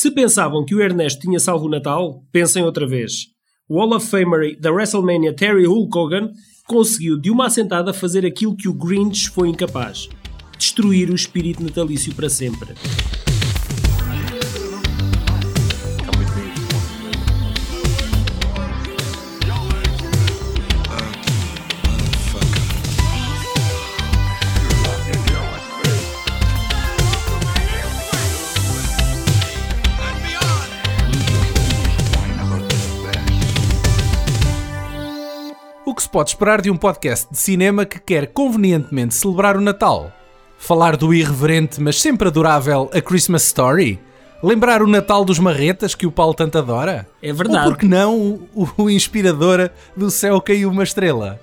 Se pensavam que o Ernesto tinha salvo o Natal, pensem outra vez. O Hall of Famer da WrestleMania Terry Hulk Hogan conseguiu de uma assentada fazer aquilo que o Grinch foi incapaz: destruir o espírito natalício para sempre. Pode esperar de um podcast de cinema que quer convenientemente celebrar o Natal? Falar do irreverente, mas sempre adorável A Christmas Story? Lembrar o Natal dos Marretas que o Paulo tanto adora? É verdade. Ou por que não o, o inspiradora do céu caiu uma estrela?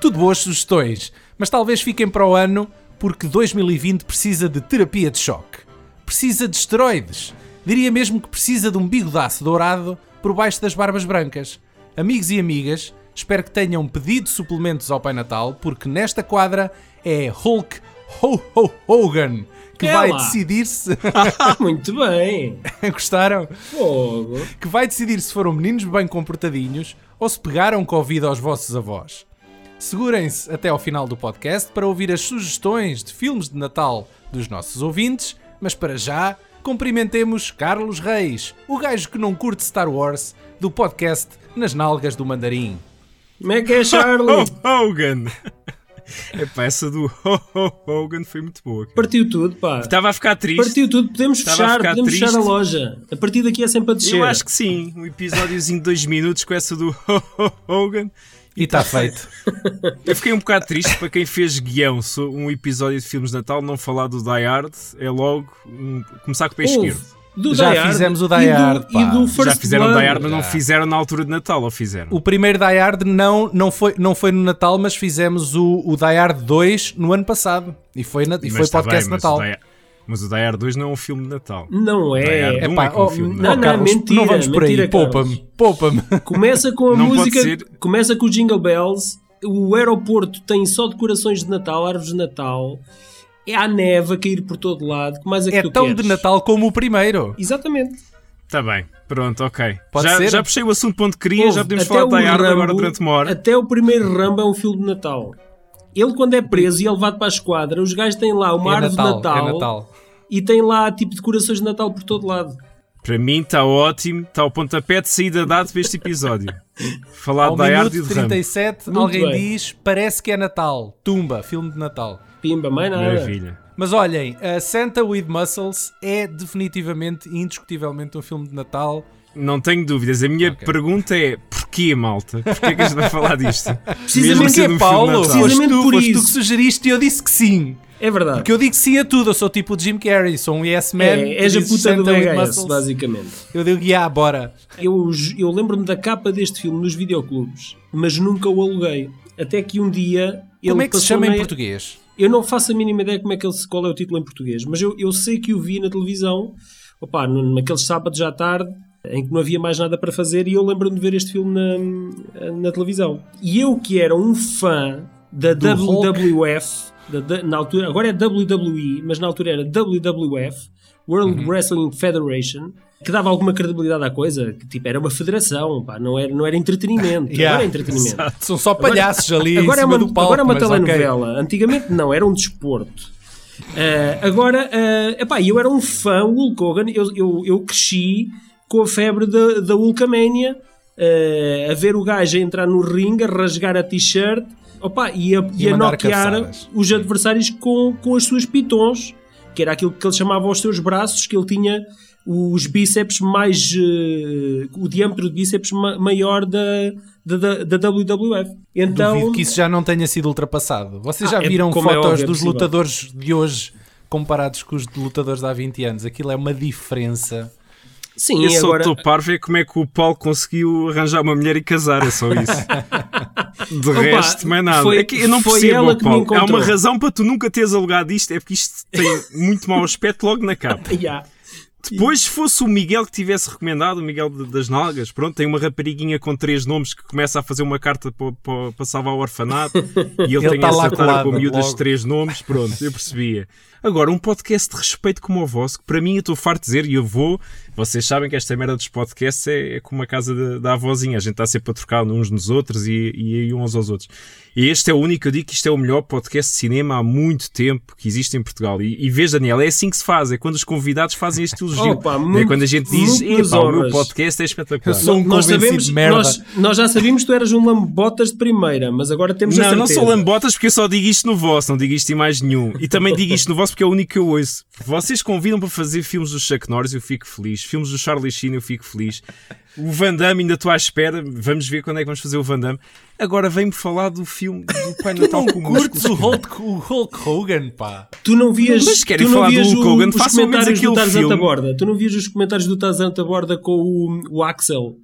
Tudo boas sugestões, mas talvez fiquem para o ano porque 2020 precisa de terapia de choque. Precisa de esteroides. Diria mesmo que precisa de um bigodaço dourado por baixo das barbas brancas. Amigos e amigas, espero que tenham pedido suplementos ao Pai Natal, porque nesta quadra é Hulk Ho Ho Hogan que É vai lá. decidir-se. Ah, muito bem! Gostaram? Fogo! Que vai decidir se foram meninos bem comportadinhos ou se pegaram Covid aos vossos avós. Segurem-se até ao final do podcast para ouvir as sugestões de filmes de Natal dos nossos ouvintes, mas para já, cumprimentemos Carlos Reis, o gajo que não curte Star Wars, do podcast Nas Nalgas do Mandarim. Como é que é, Charlie? Ho Hogan! Epá, essa do Ho Ho Hogan foi muito boa. cara. Partiu tudo, pá. Estava a ficar triste. Partiu tudo, podemos Estava fechar, podemos fechar a triste. loja. A partir daqui é sempre a descer. Eu acho que sim. Um episódiozinho de dois minutos com essa do Ho Ho Hogan. E está feito. Eu fiquei um bocado triste para quem fez guião so- um episódio de filmes de Natal não falar do Die Hard é logo um- começar com o pé Houve. esquerdo. Do Já Die Hard fizemos o e Die do- Hard, pá. E do First Já fizeram Blood. Die Hard, mas não fizeram na altura de Natal, ou fizeram? O primeiro Die Hard não, não, foi, não foi no Natal, mas fizemos o, o Die Hard 2 no ano passado. E foi, na, e foi está podcast bem, Natal. O mas o Die Hard 2 não é um filme de Natal. Não é. É Um pá, é um oh, filme, não, não, não, Carlos, mentira, não vamos por aí, mentira, poupa-me, Carlos. poupa-me. Começa com a Não pode música, ser. começa com o Jingle Bells. O aeroporto tem só decorações de Natal, árvores de Natal. É a neve a cair por todo lado. Que mais é que É tu tão queres? de Natal como o primeiro. Exatamente. Está bem, pronto, ok. Pode já, ser? já puxei o assunto ponto que queria, Ouve, já podemos até falar de o Die Hard agora Rambo- durante uma hora. Até o primeiro Rambo é um filme de Natal. Ele, quando é preso e é levado para a esquadra, os gajos têm lá uma É árvore Natal, de Natal, é Natal. e tem lá tipo decorações de Natal por todo lado. Para mim está ótimo, está o pontapé de saída dado para este episódio. Falar de Die Hard e minuto de Rambo. 37, Muito alguém diz, parece que é Natal. Tumba, filme de Natal. Pimba, mais nada. Maravilha. Mas olhem, a Santa with Muscles é definitivamente, indiscutivelmente um filme de Natal. Não tenho dúvidas. A minha Ok. pergunta é porquê, malta? Porquê que a gente vai falar disto? Precisamente é um Paulo, Precisamente tu, por foste tu isso. que sugeriste e eu disse que sim. É verdade. Porque eu digo sim a tudo, eu sou tipo o Jim Carrey, sou um yes man. É, és a puta do Santa with VHS, Muscles. basicamente. Eu digo, yeah, bora. Eu, eu lembro-me da capa deste filme nos videoclubes, mas nunca o aluguei. Até que um dia ele Como é que se chama na- em português? Eu não faço a mínima ideia como é que ele, se- qual é o título em português, mas eu, eu sei que o vi na televisão, opá, no- naqueles sábados à tarde, em que não havia mais nada para fazer, e eu lembro-me de ver este filme na, na televisão. E eu que era um fã da Do WWF, da- da- na altura, agora é WWE, mas na altura era WWF, World Uhum. Wrestling Federation, que dava alguma credibilidade à coisa, que tipo, era uma federação, pá, não, era, não era entretenimento, Yeah. agora é entretenimento. São só palhaços ali em Agora é uma, do palco. agora é uma telenovela. Antigamente não, era um desporto. Ah, agora, uh, epá, eu era um fã, o Hulk Hogan, eu, eu, eu cresci com a febre da, da Hulkamania, ah, a ver o gajo a entrar no ringue, a rasgar a t-shirt opa, e a, E e a noquear cabeçadas. os adversários com, com as suas pitons, que era aquilo que ele chamava aos seus braços, que ele tinha os bíceps mais. eh, o diâmetro de bíceps ma- maior da, da, da, WWF. Então. Duvido que isso já não tenha sido ultrapassado. Vocês já Ah, é- viram é fotos óbvio, é dos possível. lutadores de hoje comparados com os de lutadores de há 20 anos? Aquilo é uma diferença. Sim, Eu só agora. estou parvo é como é que o Paulo conseguiu arranjar uma mulher e casar, é só isso. De Opa, resto, mais nada. foi- é que eu não foi percebo, ela que me Paulo. Há encontrou. uma razão para tu nunca teres alugado isto, é porque isto tem muito mau aspecto logo na capa. Yeah. Depois, se fosse o Miguel que tivesse recomendado, o Miguel das Nalgas, pronto, tem uma rapariguinha com três nomes que começa a fazer uma carta para, para, para salvar o orfanato e ele, Ele tem tá lá essa cara com a miúdas de três nomes, pronto, eu percebia. Agora, um podcast de respeito como o vosso, que para mim eu estou farto de dizer, e eu vou, vocês sabem que esta merda dos podcasts é, é como a casa da, da avózinha, a gente está sempre a trocar uns nos outros e, e aí uns aos outros. E este é o único, eu digo que isto é o melhor podcast de cinema há muito tempo que existe em Portugal. E, e vês, Daniel, é assim que se faz, é quando os convidados fazem este elogio. Opa, é muito- quando a gente diz, "Epá, o meu honras." podcast é espetacular. Eu sou um nós, sabemos, de merda. nós, nós já sabíamos que tu eras um lambotas de primeira, mas agora temos a Não, não certeza. sou lambotas porque eu só digo isto no vosso, não digo isto em mais nenhum. E também digo isto no vosso porque é o único que eu ouço. Vocês convidam para fazer filmes do Chuck Norris, eu fico feliz. Filmes do Charlie Sheen, eu fico feliz. O Van Damme ainda estou à espera. Vamos ver quando é que vamos fazer o Van Damme. Agora vem-me falar do filme do Pai Natal com curtes o. Hulk, o Hulk Hogan, pá. Tu não vias, Mas querem tu não falar do vias Hulk o- Hogan, os façam menos comentários do filme. da Borda. Tu não vias os comentários do Tarzan da Borda com o, o Axel.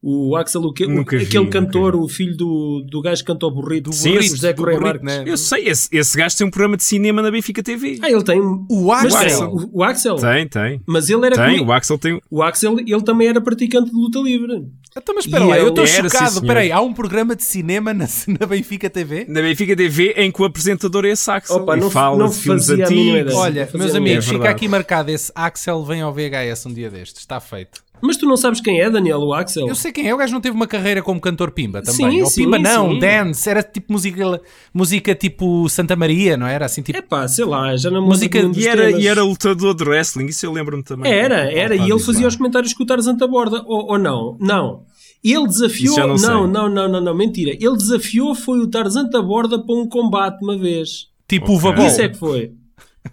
O Axel, o que, o- vi, aquele nunca cantor, vi. o filho do, do gajo que cantou burrito, Sim, o esse José do Correia burrito, Marques. né? Eu sei, esse, esse gajo tem um programa de cinema na Benfica TV. Ah, ele tem. O Axel. tem, o, o Axel. Tem, tem. Mas ele era Tem, o Axel tem. O Axel, ele também era praticante de luta livre. Então, mas espera E lá, eu estou chocado. Espera aí, há um programa de cinema na, na Benfica TV? Na Benfica TV em que o apresentador é esse Axel. Opa, e não- fala não de filmes antigos. Olha, meus amigos, É fica aqui marcado esse Axel vem ao VHS um dia destes. Está feito. Mas tu não sabes quem é, Daniel, o Axel? Eu sei quem é, o gajo não teve uma carreira como cantor Pimba também. Sim, Ou sim, Pimba não, sim. dance, era tipo música, música tipo Santa Maria, não era? Assim tipo. É pá, sei lá, já não Música- E era, e era lutador de wrestling, isso eu lembro-me também. Era, era, e ele fazia lá. os comentários com o Tarzan da Borda, ou, ou não? Não. Ele desafiou. Isso já não sei. não, não, não, não, não, mentira. Ele desafiou foi o Tarzan da Borda para um combate uma vez. Tipo o Ok. Vabol. Isso é que foi.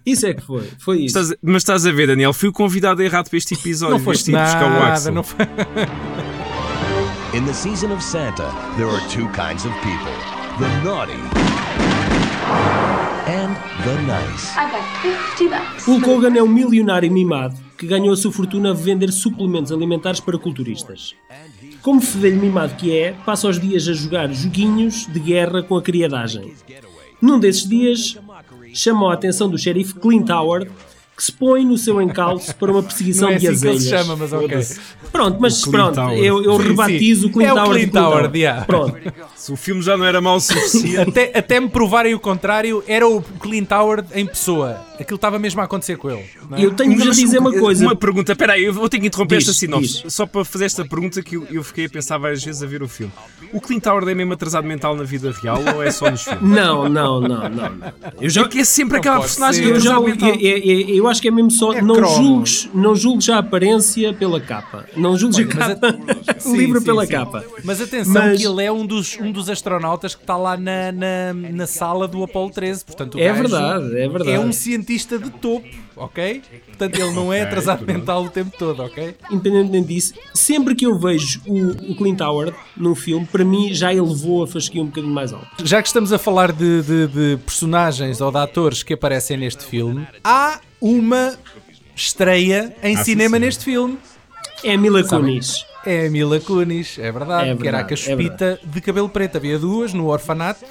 Isso é que foi. Foi isso. Estás a- mas estás a ver, Daniel, fui o convidado errado para este episódio. Não foste de ir buscar o nada, Axel. não foi. In the season of Santa, there are two kinds of people the naughty and the nice. I got 50 bucks. Hulk Hogan é um milionário mimado que ganhou a sua fortuna a vender suplementos alimentares para culturistas. Como fedelho mimado que é, passa os dias a jogar joguinhos de guerra com a criadagem. Num desses dias, chamou a atenção do xerife Clint Howard, que se põe no seu encalço para uma perseguição Não é de assim que ele azelhas. se chama, mas ok. Pronto, mas pronto, Howard. eu, eu Sim, rebatizo sim. o Clint É o Howard. de Clint Clint Howard, Howard. yeah. Pronto. Se o filme já não era mau o suficiente. Até, até me provarem o contrário, era o Clint Howard em pessoa. Aquilo estava mesmo a acontecer com ele. não é? Eu a Mas dizer uma coisa. Uma pergunta, espera aí, eu vou ter que interromper Diz, esta sinopse. diz. Só para fazer esta pergunta que eu, eu fiquei a pensar várias vezes a ver o filme. O Clint Howard é mesmo atrasado mental na vida real ou é só nos filmes? Não, não, não, não. não. Eu já, É que é sempre aquela personagem ser. Eu, já, atrasado eu, mental. eu- eu- eu acho que é mesmo só. É não, julgues, não julgues a aparência pela capa. Não julgues Olha, a capa. a- Sim, livro sim, pela sim. capa. Mas atenção Mas- que ele é um dos, um dos astronautas que está lá na, na, na sala do Apollo 13. Portanto, o É verdade, é verdade. É um cientista de topo, ok? Portanto, ele não é atrasado mental o tempo todo, ok? Independentemente disso, sempre que eu vejo o, o Clint Howard num filme, para mim já elevou a fasquia um bocadinho mais alto. Já que estamos a falar de, de- de personagens ou de atores que aparecem neste filme, há uma estreia em Ah, cinema sim. neste filme. É Mila Kunis. É a Mila Kunis, é verdade, É que era a verdade, caspita de cabelo preto. Havia duas no orfanato.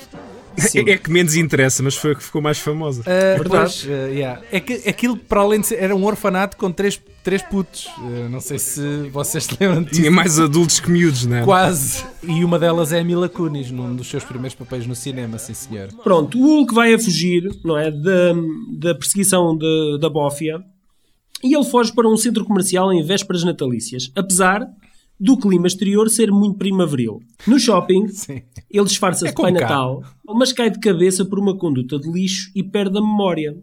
É, é que menos interessa, mas foi a que ficou mais famosa. Uh, Verdade. pois, uh, yeah. É que aquilo, para além de ser, era um orfanato com três, três putos. Uh, não sei se vocês se lembram disso. Tinha mais adultos que miúdos, não é? Quase. E uma delas é a Mila Kunis, num dos seus primeiros papéis no cinema, sim senhor. Pronto, o Hulk vai a fugir, não é? Da, da perseguição de- da bófia e ele foge para um centro comercial em vésperas natalícias, apesar do clima exterior ser muito primaveril. No shopping, Sim. ele disfarça-se É de Pai. Natal, mas cai de cabeça por uma conduta de lixo e perde a memória.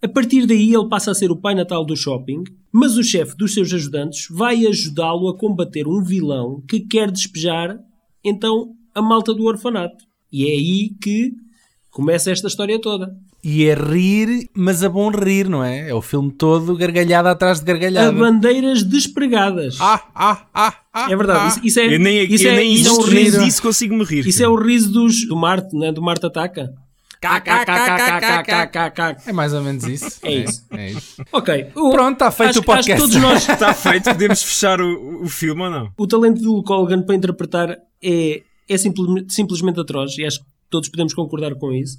A partir daí, ele passa a ser o Pai Natal do shopping, mas o chefe dos seus ajudantes vai ajudá-lo a combater um vilão que quer despejar, então, a malta do orfanato. E é aí que começa esta história toda. E é rir, mas a bom rir, não é? É o filme todo gargalhada atrás de A gargalhada. bandeiras despregadas. Ah, ah, ah, ah. é verdade. ah. Isso, isso é, Eu nem, isso eu é, nem isso é isto, riso. disso consigo me rir. Isso é o riso dos, do Marte, né? do Marte Ataca. É mais ou menos isso. É isso. É isso. Ok. o- Pronto, está feito acho, o podcast. Acho que todos nós, Está feito, podemos fechar o, o filme ou não? o talento do Hogan para interpretar é, é simplesmente, simplesmente atroz e acho que todos podemos concordar com isso.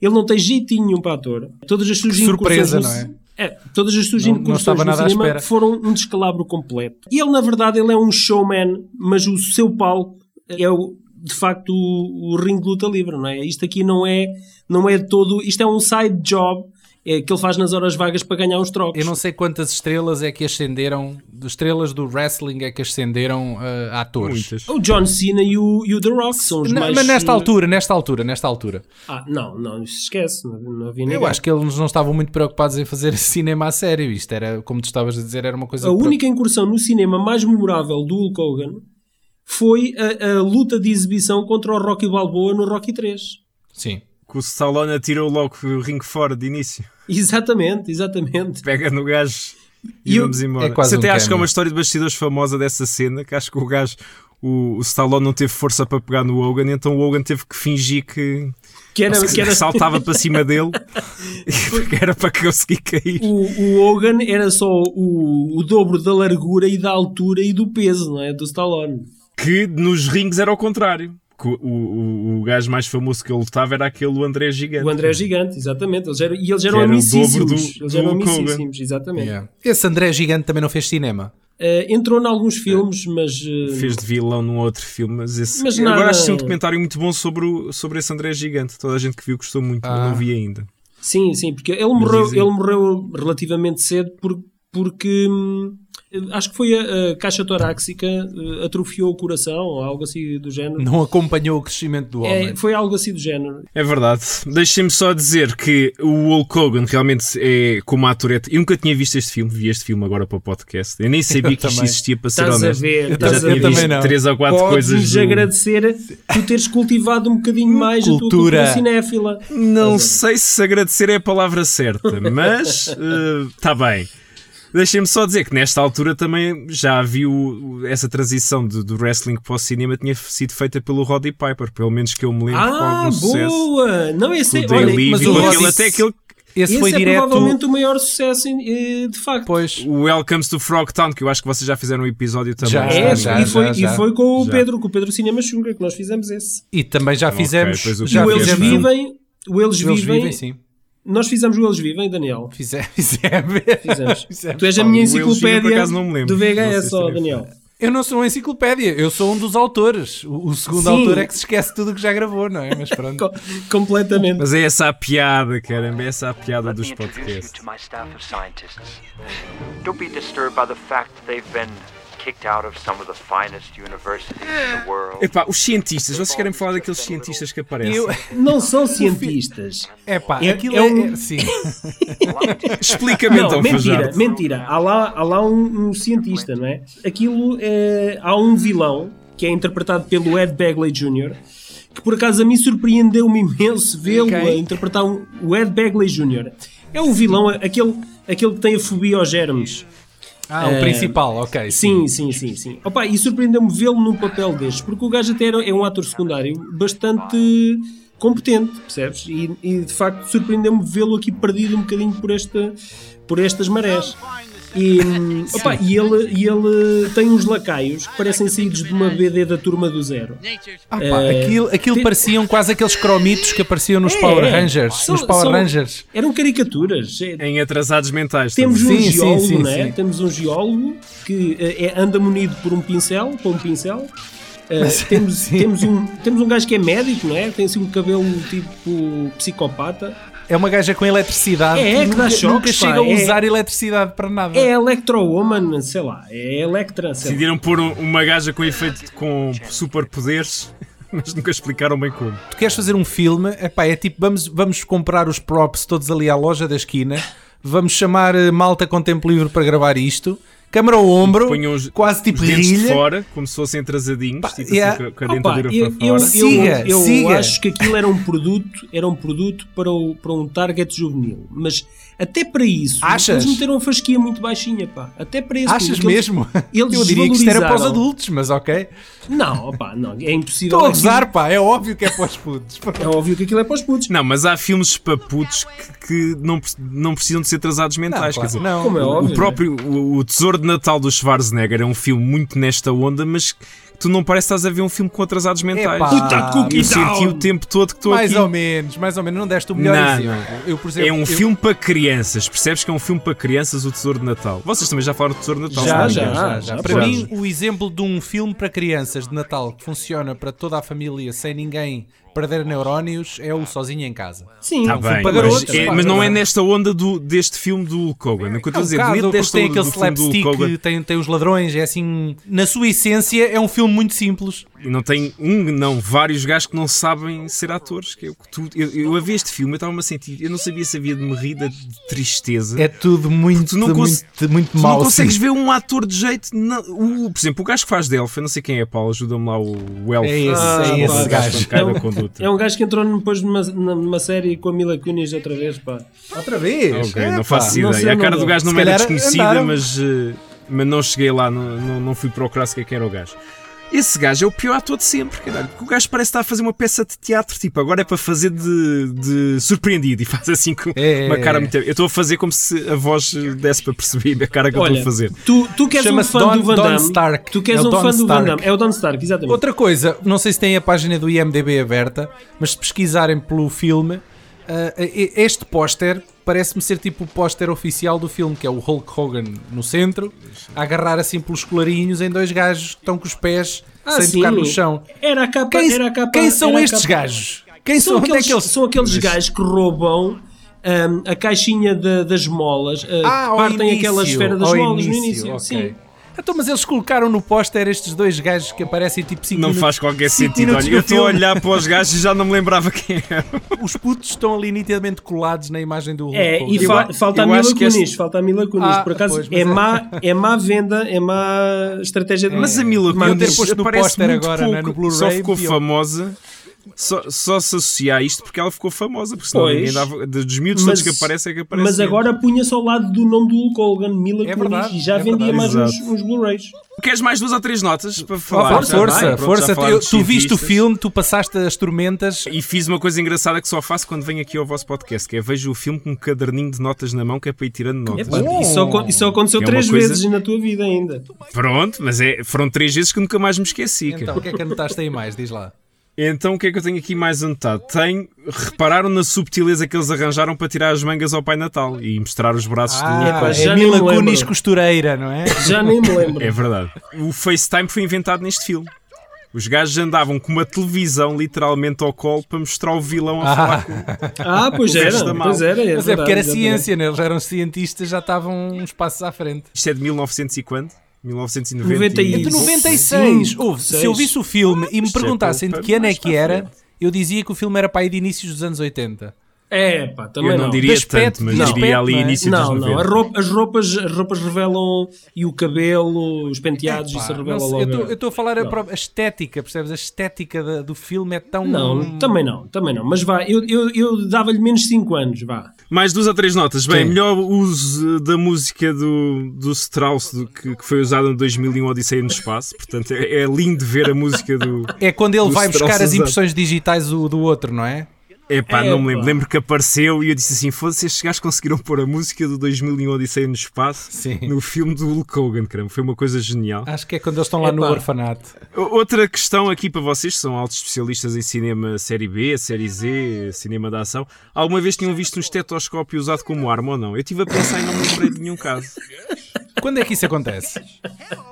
Ele não tem jeitinho nenhum para ator. Todas as suas Que surpresa, não no- É, todas as suas Não- incursões no cinema foram um descalabro completo. E ele, na verdade, ele é um showman, mas o seu palco é, o, de facto, o, o ringue de luta livre, não é? Isto aqui não é, não é todo... Isto é um side job é, que ele faz nas horas vagas para ganhar uns trocos. Eu não sei quantas estrelas é que ascenderam, estrelas do wrestling é que ascenderam uh, a atores. Muitas. O John Cena e o, e o The Rock são os Não, mais... mas nesta eh, altura, nesta altura, nesta altura. Ah, não, não, isso esquece. Não, não havia Eu ninguém. acho que eles não estavam muito preocupados em fazer cinema a sério. Isto era, como tu estavas a dizer, era uma coisa. A única incursão no cinema mais memorável do Hulk Hogan foi a, a luta de exibição contra o Rocky Balboa no Rocky 3. Sim. Que o Stallone atirou logo o ringue fora de início. Exatamente, exatamente. Pega no gajo e, E vamos embora. é quase Você um até acho que é uma história de bastidores famosa dessa cena, que acho que o gajo, o, o Stallone não teve força para pegar no Hogan, então o Hogan teve que fingir que, Que era, que era- saltava para cima dele, porque era para conseguir cair. o, o Hogan era só o, o dobro da largura e da altura e do peso, não é? Do Stallone. Que nos rings era ao contrário. Que O, o, o gajo mais famoso que ele lutava era aquele o André Gigante. O André é gigante, exatamente. Eles eram, e eles eram amicíssimos. do- eles do eram amicíssimos, exatamente. Yeah. Esse André Gigante também não fez cinema. Eh, entrou em alguns filmes, mas. eh, Fez de vilão num outro filme, mas esse. Mas Agora nada- acho que sim um documentário muito bom sobre, o, sobre esse André Gigante. Toda a gente que viu gostou muito, Ah. não vi ainda. Sim, sim, porque ele morreu, dizem- ele morreu relativamente cedo por, porque hum, acho que foi a, a caixa torácica eh, atrofiou o coração ou algo assim do género. Não acompanhou o crescimento do homem. É, foi algo assim do género. É verdade. Deixem-me só dizer que o Hulk Hogan realmente é como ator. é- Eu nunca tinha visto este filme, vi este filme agora para o podcast. Eu nem sabia Eu que isto existia para ser Estás a ver, Eu já tinha visto não. três ou quatro coisas. Podes-nos do- agradecer tu teres cultivado um bocadinho mais a tua Cultura. cultura cinéfila. Não sei se agradecer é a palavra certa, mas está bem. Deixem-me só dizer que nesta altura também já viu essa transição do, do wrestling para o cinema tinha sido feita pelo Roddy Piper, pelo menos que eu me lembro com Ah, algum sucesso. boa! Não, esse é. O Olha, Daily mas o Roddy- aquele, até aquele Esse, esse foi é direto. provavelmente o maior sucesso em- eh, de facto. Pois. o Welcome to Frogtown, que eu acho que vocês já fizeram um episódio também. Já, É, já, e, foi, já, já. e foi com o Já. Pedro, com o Pedro Cinema Xunga que nós fizemos esse. E também já fizemos. pois o já o Eles. Vivem. O Eles, Eles vivem, vivem, sim. Nós fizemos o Eles Vivem, Daniel. Fizemos. Fizemos. Fizemos. Fizemos. Tu és a minha Vivem, enciclopédia acaso, não me lembro. do VHS, se ó, terei Daniel. Eu não sou uma enciclopédia, eu sou um dos autores. O, o segundo Sim. autor é que se esquece tudo o que já gravou, não é? Mas pronto. Co- completamente. Mas é essa a piada, caramba, é essa a piada dos podcasts. Don't be disturbed by the fact that they've been Epá, os cientistas, vocês querem falar daqueles cientistas que aparecem? Eu, Não são cientistas. é pá, É- aquilo é é. um- é- sim. Explica-me então, mentira, mentira. Há lá, há lá um, um cientista, não é? Aquilo é. Há um vilão que é interpretado pelo Ed Bagley Jr. Que por acaso a mim surpreendeu-me imenso vê-lo Ok. a interpretar um- o Ed Bagley Jr. É o vilão, aquele, aquele que tem a fobia aos germes. Ah, o principal, ok. Sim, sim, sim, sim. Opa, e surpreendeu-me vê-lo num papel destes, porque o gajo até era- é um ator secundário bastante competente, percebes? E, e, de facto surpreendeu-me vê-lo aqui perdido um bocadinho por, esta, por estas marés. E, hum, opa, e, ele, e ele tem uns lacaios que parecem saídos de uma BD da turma do zero. Ah, pá, É, aquilo, aquilo tem- pareciam quase aqueles cromitos que apareciam nos É, Power é. Rangers. São- nos Power são- Rangers. Eram caricaturas. É- Em atrasados mentais. Temos um também. Sim, sim, geólogo, sim, é? sim. Temos um geólogo que eh, é, anda munido por um pincel, com um pincel. Eh, temos, temos, um, temos um gajo que é médico, não é? Tem assim um cabelo tipo psicopata. É uma gaja com eletricidade. É, é, que nunca, dá choques, nunca pá, chega a é- usar eletricidade para nada. É Electro Woman, sei lá, é Electra, sei lá. Decidiram pôr um- uma gaja com efeito de- com superpoderes, mas nunca explicaram bem como. Tu queres fazer um filme, epá, é tipo, vamos, vamos comprar os props todos ali à loja da esquina, vamos chamar eh, malta com tempo livre para gravar isto, câmara ao ombro, Ponham os, quase tipo os dentes de rilha. fora, como se fossem atrasadinhos, tipo yeah. assim, com a- com a Opa, dentadura eu, para eu, fora. eu, Siga, eu siga. acho que aquilo era um produto, era um produto para, o, para um target juvenil, mas até para isso Achas? eles meteram a fasquia muito baixinha, pá. Até para isso. Achas mesmo? eles Eu diria que isto era para os adultos, mas ok. Não, opá, não, é impossível. Estou a gozar, pá, é óbvio que é para os putos. É óbvio que aquilo é para os putos. Não, mas há filmes para putos que, que não, não precisam de ser atrasados mentais. claro, quer dizer, não. Como é óbvio. o próprio o, o Tesouro de Natal do Schwarzenegger é um filme muito nesta onda, mas tu não parece que estás a ver um filme com atrasados mentais. Epá, Puta, eu senti o tempo todo que estou mais aqui. ou menos, mais ou menos. Não deste o melhor Não, exemplo. não. Eu, por exemplo, É um eu- filme para crianças, percebes que é um filme para crianças, o Tesouro de Natal. Vocês também já falaram do Tesouro de Natal, Já, não me já, engano. já. Para Já. mim, o exemplo de um filme para crianças de Natal que funciona para toda a família sem ninguém perder neurónios é o Sozinho em Casa. Sim, Tá um bem, para mas, é- mas não é nesta onda do, deste filme do Hulk Hogan. Que eu estou a É um dizer, bocado, dentro desta tem onda aquele do filme do Hulk slapstick, Hogan, tem, tem os ladrões, é assim. Na sua essência, é um filme muito simples. E não tem um, não, vários gajos que não sabem ser atores. Que eu, que tu, eu, eu a ver este filme, eu estava-me a sentir, eu não sabia se havia de me rir de de tristeza. É tudo muito, Tu não muito, muito Tu não mau. consegues sim. ver um ator de jeito. Não, o, por exemplo, o gajo que faz Delphi, eu não sei quem é, Paulo, ajuda-me lá, o, Elf. É esse, Ah, é esse pá, gajo. É um- da conduta. É um gajo que entrou depois numa, numa série com a Mila Kunis outra vez, pá. Outra vez. Ok, É, não faço não ideia. sei a cara do gajo não me era calhar desconhecida, andaram. mas, eh, mas não cheguei lá, não, não, não fui procurar sequer quem era o gajo. Esse gajo é o pior ator de sempre, caralho. Porque o gajo parece estar a fazer uma peça de teatro, tipo, agora é para fazer de, de surpreendido e faz assim com É, uma é, cara é. muito. Eu estou a fazer como se a voz desse para perceber a cara que eu Olha, estou a fazer. tu, tu que és um fã Don- do Van Don Damme. Stark. Tu que és É um Don fã do Van Stark. Damme. É o Don Stark, exatamente. Outra coisa, não sei se tem a página do IMDB aberta, mas se pesquisarem pelo filme, ah, e- este póster parece-me ser tipo o póster oficial do filme, que é o Hulk Hogan no centro, a agarrar assim pelos colarinhos em dois gajos que estão com os pés Ah, sem sim. tocar no chão. Era a capa. Quem, era a capa quem são estes capa- gajos? Quem são, São onde aqueles, é que eles são aqueles gajos que roubam hum, a caixinha da- das molas, uh, Ah, ao partem início, aquela esfera das molas no início, início. ok. Sim. Então, mas eles colocaram no póster estes dois gajos que aparecem tipo 5 Não faz qualquer sentido. Olha, eu estou a olhar para os gajos e já não me lembrava quem era. Os putos estão ali nitidamente colados na imagem do Hulk É, e fa- falta a Mila Kunis, este- falta a Mila Kunis. Ah, Por acaso pois, é, é- má, é má venda, é má estratégia de Mas a Mila Podiam ter Kunis posto no póster agora, pouco. né, no Blu-ray, Só ficou metiam. famosa. Só, só se associa a isto porque ela ficou famosa, porque senão Pois. ninguém dava. Dos miúdos todos que aparecem é que aparece. mas agora punha-se ao lado do nome do Hulk Hogan, Mila É Kunis, verdade, e já é vendia verdade. mais uns, Exato. uns Blu-rays. Queres mais duas ou três notas para falar? Força, pronto, força. Eu- tu viste o filme, tu passaste as tormentas. E fiz uma coisa engraçada que só faço quando venho aqui ao vosso podcast, que é vejo o filme com um caderninho de notas na mão que é para ir tirando notas. Isso, só, isso só aconteceu É três coisa- vezes na tua vida ainda. Pronto, mas é, foram três vezes que nunca mais me esqueci. Então, o que é que anotaste aí mais? Diz lá. Então o que é que eu tenho aqui mais anotado? Tenho, repararam na subtileza que eles arranjaram para tirar as mangas ao Pai Natal e mostrar os braços Ah, do Epá, já é nem Mila me lembro. Kunis costureira, não é? Já nem me lembro. É verdade. O FaceTime foi inventado neste filme. Os gajos andavam com uma televisão literalmente ao colo para mostrar o vilão a falar com Ah, pois era, pois era. É Mas é porque era ciência, né? eles eram cientistas, já estavam uns passos à frente. Isto é de 1900 e quando? 1990. 90 e- É de Sim. 96. Sim, Ouve, se eu visse o filme e me é perguntassem de que ano é que era, eu dizia que o filme era para aí de inícios dos anos 80. É, pá, também Eu não, não. diria aspecto, tanto, mas de diria ali não é? início Não, dos não, 90. as roupas, as, roupas, as roupas revelam e o cabelo, os penteados, isso Pá, revela não sei, logo. eu estou a falar a, Não. própria- a estética, percebes? A estética da- do filme é tão. Não, também não, também não. Mas vá, eu, eu, eu dava-lhe menos 5 anos, vá. Mais duas ou três notas. Bem, Sim. melhor uso da música do, do Strauss do que, que foi usada em 2001 Odisseia no Espaço. Portanto, é, é lindo ver a música do. É quando ele vai Strauss buscar as impressões digitais do, do outro, não é? Epá, É, não me lembro. pá. Lembro que apareceu e eu disse assim: foda-se, estes gajos conseguiram pôr a música do 2001 Odisseia no Espaço Sim. no filme do Hulk Hogan, caramba. Foi uma coisa genial. Acho que é quando eles estão lá no Epá. orfanato. O- Outra questão aqui para vocês, que são altos especialistas em cinema série B, série Z, cinema de ação. Alguma vez tinham visto um estetoscópio usado como arma ou não? Eu estive a pensar e não me lembrei de nenhum caso. Quando é que isso acontece?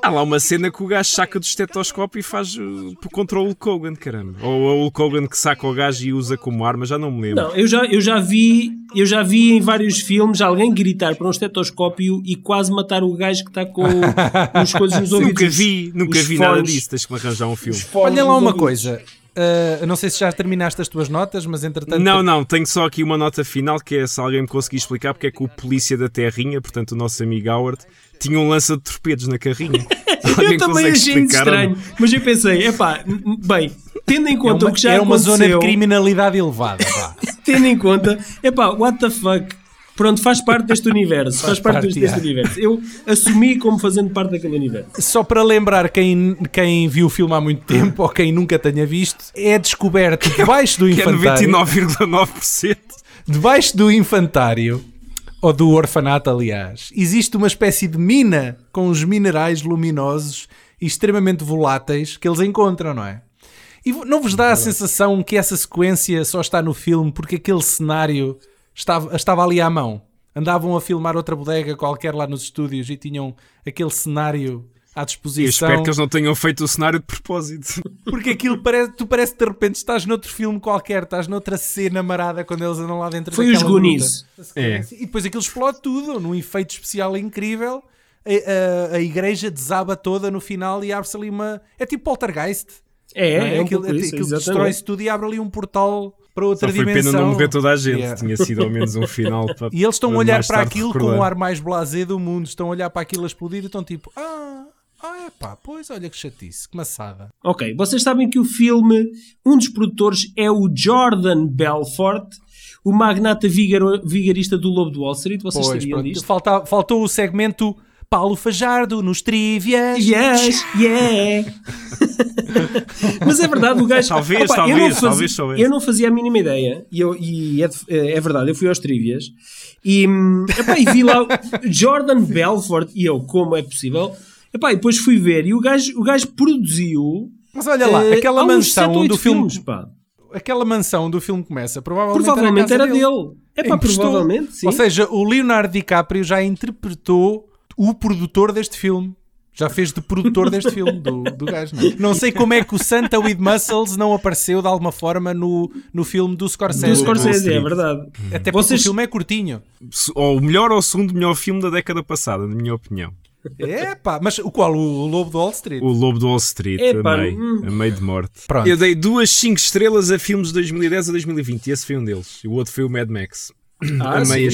Há lá uma cena que o gajo saca do estetoscópio e faz uh, contra o Hulk Hogan, caramba. Ou o Hulk Hogan que saca o gajo e usa como arma, já não me lembro. Não, eu já, eu já vi, eu já vi em vários filmes alguém gritar para um estetoscópio e quase matar o gajo que está com os coisas nos ouvidos. Nunca vi, nunca os vi nada fones. disso. Tens que me arranjar um filme. Olha lá uma ouvidos. coisa. Ah, não sei se já terminaste as tuas notas, mas entretanto. Não, não, tenho só aqui uma nota final que é se alguém me conseguir explicar porque é que o polícia da Terrinha, portanto o nosso amigo Howard, tinha um lança de torpedos na carrinha. Eu também achei não? estranho, mas eu pensei, epá, bem, tendo em É conta uma, o que já é uma zona de aconteceu, criminalidade elevada. vá. tendo em conta, epá, what the fuck, pronto, faz parte deste universo, faz, parte, parte, deste, yeah. universo. Eu assumi como fazendo parte daquele universo. Só para lembrar quem, quem viu o filme há muito tempo ou quem nunca tenha visto, é descoberto debaixo do é infantário. 99,9%. Debaixo do infantário ou do orfanato, aliás, existe uma espécie de mina com os minerais luminosos e extremamente voláteis que eles encontram, não é? E não vos dá a sensação que essa sequência só está no filme porque aquele cenário estava, estava ali à mão? Andavam a filmar outra bodega qualquer lá nos estúdios e tinham aquele cenário à disposição. eu espero que eles não tenham feito o cenário de propósito. Porque aquilo parece, tu parece que de repente estás noutro filme qualquer, estás noutra cena marada quando eles andam lá dentro Foi os Goonies. É. E depois aquilo explode tudo, num efeito especial incrível. A, a- a igreja desaba toda no final e abre-se ali uma. É tipo poltergeist. É, não é, um aquilo pouco isso, aquilo destrói-se tudo e abre ali um portal para outra Só foi dimensão. pena não morrer toda a gente. Yeah. Tinha sido ao menos um final para. E eles estão a olhar para aquilo com recordar. o ar mais blasé do mundo. Estão a olhar para aquilo a explodir e estão tipo: Ah, ah é pá, pois olha que chatice, que maçada. Ok, vocês sabem que o filme, um dos produtores é o Jordan Belfort, o magnata vigarista do Lobo de Wall Street. Vocês Pois, sabiam pronto, disto? falta- faltou o segmento Paulo Fajardo nos trivias. Yes, yeah. Mas é verdade, o gajo. Talvez, Opa, talvez, eu não fazia, talvez soubesse. Eu não fazia a mínima ideia. E, eu, e é, de- é verdade, eu fui aos trivias e, hum, epá, e vi lá Jordan Belfort e eu, como é possível? Epá, e depois fui ver e o gajo, o gajo produziu. Mas olha lá, eh, aquela mansão sete, onde oito o filme, filmes, pá. aquela mansão onde o filme começa, provavelmente, Provavelmente era, era casa dele. É pá, provavelmente, sim. Ou seja, o Leonardo DiCaprio já interpretou o produtor deste filme. Já fez de produtor deste filme, do, do gajo. Não, é? não sei como é que o Santa with Muscles não apareceu de alguma forma no, no filme do Scorsese. do Scorsese, é verdade. Até porque Vocês- o filme é curtinho. Ou o melhor ou o segundo melhor filme da década passada, na minha opinião. É pá, mas o qual? O Lobo do Wall Street? O Lobo do Wall Street, Epá, amei. hum. Amei de morte. Pronto. Eu dei duas 5 estrelas a filmes de 2010 a 2020 e esse foi um deles. E o outro foi o Mad Max. Ah, amei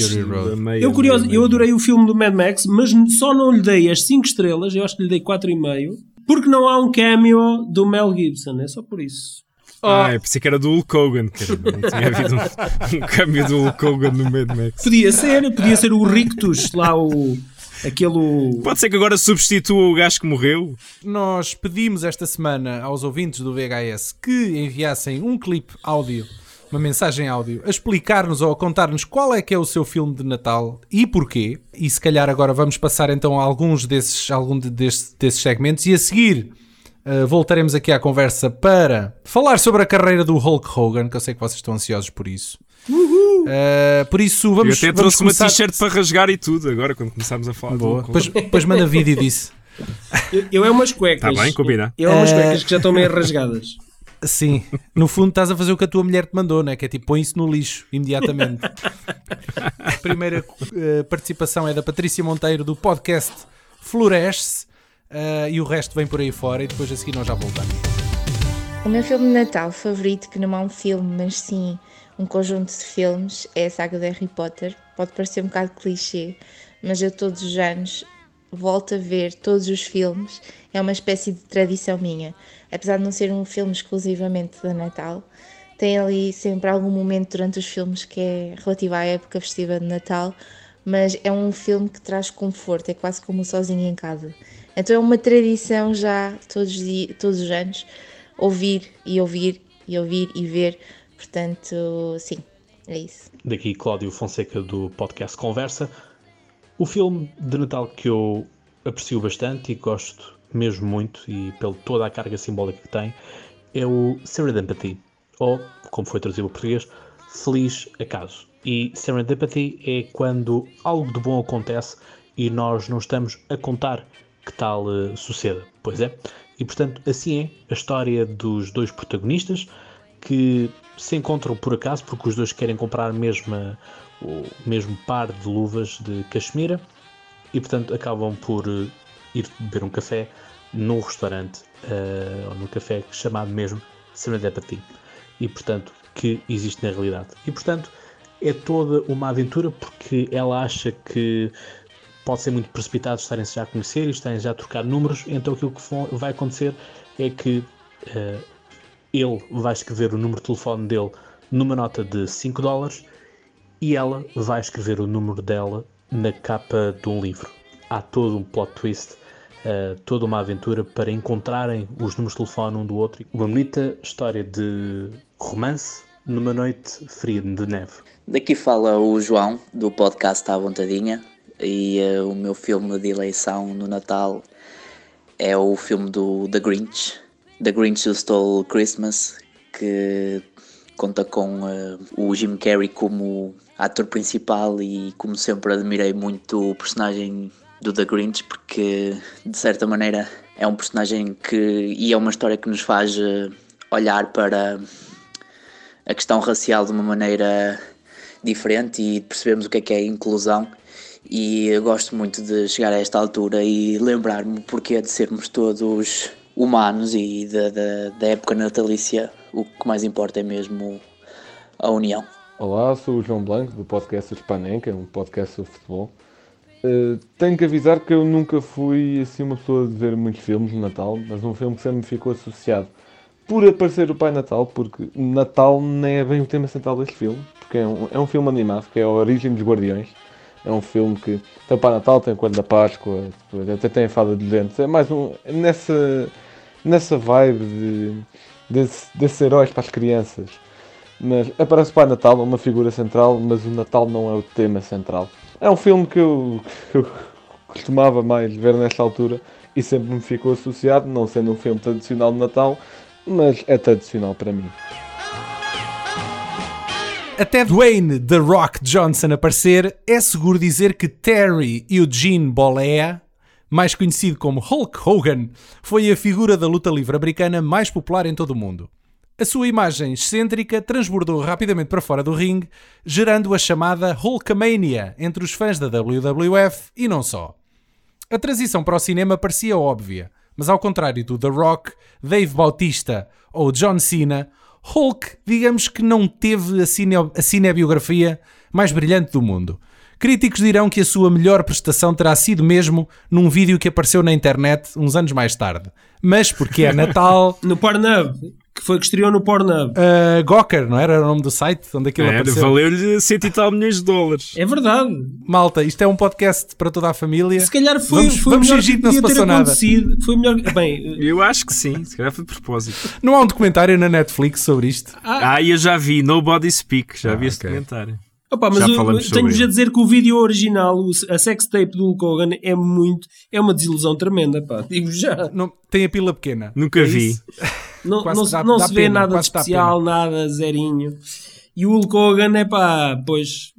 amei, Eu, curioso, amei. eu adorei o filme do Mad Max, mas só não lhe dei as 5 estrelas, eu acho que lhe dei 4,5, porque não há um cameo do Mel Gibson, é só por isso. Ah, eu pensei que era do Hulk Hogan. caramba, Não tinha havido um, um câmbio do Hulk Hogan no Mad Max. Podia ser, podia ser o Rictus, lá o. aquele. Pode ser que agora substitua o gajo que morreu. Nós pedimos esta semana aos ouvintes do VHS que enviassem um clipe áudio, uma mensagem áudio, a explicar-nos ou a contar-nos qual é que é o seu filme de Natal e porquê. E se calhar agora vamos passar então a alguns desses, algum de- desses, desses segmentos e a seguir uh, voltaremos aqui à conversa para falar sobre a carreira do Hulk Hogan, que eu sei que vocês estão ansiosos por isso. Uh, por isso Eu vamos, até vamos trouxe começar... uma t-shirt para rasgar e tudo, agora quando começarmos a falar Boa. Depois, depois manda vídeo disso. Eu, eu é umas cuecas. Tá bem, combina. Eu é umas Eh, cuecas que já estão meio rasgadas. Sim, no fundo estás a fazer o que a tua mulher te mandou, né? que é tipo põe isso no lixo imediatamente. a primeira eh, participação é da Patrícia Monteiro do podcast Floresce eh, e o resto vem por aí fora e depois a seguir nós já voltamos. O meu filme de Natal favorito, que não é um filme, mas sim um conjunto de filmes, é a saga de Harry Potter. Pode parecer um bocado clichê, mas eu todos os anos volto a ver todos os filmes. É uma espécie de tradição minha. Apesar de não ser um filme exclusivamente de Natal, tem ali sempre algum momento durante os filmes que é relativo à época festiva de Natal, mas é um filme que traz conforto, é quase como sozinho em casa. Então é uma tradição já todos, todos os anos ouvir e ouvir e ouvir e ver. Portanto, sim, é isso. Daqui Cláudio Fonseca do podcast Conversa. O filme de Natal que eu aprecio bastante e gosto mesmo muito e pela toda a carga simbólica que tem é o Serendipity, ou, como foi traduzido para português, Feliz Acaso. E Serendipity é quando algo de bom acontece e nós não estamos a contar que tal eh, suceda. Pois é. E portanto, assim é a história dos dois protagonistas que se encontram por acaso porque os dois querem comprar a o mesmo par de luvas de cachemira e portanto acabam por eh, ir beber um café num restaurante eh, ou num café chamado mesmo Serendipity e portanto que existe na realidade. E portanto é toda uma aventura porque ela acha que pode ser muito precipitado estarem-se já a conhecer e estarem já a trocar números, então aquilo que vai acontecer é que eh, ele vai escrever o número de telefone dele numa nota de 5 dólares e ela vai escrever o número dela na capa de um livro. Há todo um plot twist, eh, toda uma aventura para encontrarem os números de telefone um do outro. Uma bonita história de romance numa noite fria de neve. Daqui fala o João, do podcast À Vontadinha, e uh, o meu filme de eleição no Natal é o filme do The Grinch, The Grinch Who Stole Christmas, que conta com uh, o Jim Carrey como ator principal e como sempre admirei muito o personagem do The Grinch porque de certa maneira é um personagem que e é uma história que nos faz uh, olhar para a questão racial de uma maneira diferente e percebemos o que é que é inclusão e eu gosto muito de chegar a esta altura e lembrar-me porque de sermos todos humanos e da, da, da época natalícia o que mais importa é mesmo a união. Olá, sou o João Blanco do podcast Hispanenca, um podcast sobre futebol. Uh, tenho que avisar que eu nunca fui assim uma pessoa de ver muitos filmes no Natal, mas um filme que sempre me ficou associado por aparecer o Pai Natal, porque Natal não é bem o tema central deste filme, porque é um, é um filme animado, que é a origem dos Guardiões. É um filme que tem o Pai Natal, tem o Coelho da Páscoa, até tem a Fada de Dentes. É mais um. nessa, nessa vibe de, desse, desses heróis para as crianças. Mas aparece Pai Natal, uma figura central, mas o Natal não é o tema central. É um filme que eu, que eu costumava mais ver nesta altura e sempre me ficou associado, não sendo um filme tradicional de Natal, mas é tradicional para mim. Até Dwayne The Rock Johnson aparecer, é seguro dizer que Terry Eugene Bollea, mais conhecido como Hulk Hogan, foi a figura da luta livre americana mais popular em todo o mundo. A sua imagem excêntrica transbordou rapidamente para fora do ringue, gerando a chamada Hulkamania entre os fãs da WWF e não só. A transição para o cinema parecia óbvia, mas ao contrário do The Rock, Dave Bautista ou John Cena, Hulk, digamos que não teve a, cine a cinebiografia mais brilhante do mundo. Críticos dirão que a sua melhor prestação terá sido mesmo num vídeo que apareceu na internet uns anos mais tarde. Mas porque é Natal. no Pornhub que foi que estreou no Pornhub. Uh, Gawker, não era? era o nome do site onde aquilo é, apareceu? Valeu-lhe cento e tal milhões de dólares. É verdade. Malta, isto é um podcast para toda a família. Se calhar foi, vamos, foi vamos melhor fingir que não se passou nada. Foi melhor. Bem, eu acho que sim, se calhar foi de propósito. Não há um documentário na Netflix sobre isto? Ah, ah eu já vi, Nobody Speak, já ah, vi okay. esse documentário. Opa, mas eu, tenho-vos a dizer que o vídeo original, a sextape do Hulk Hogan, é muito. é uma desilusão tremenda, pá. Digo já. Não, tem a pila pequena. Nunca é vi. Não, não, dá, não dá se vê pena, nada de especial, nada zerinho. E o Hulk Hogan é pá, pois.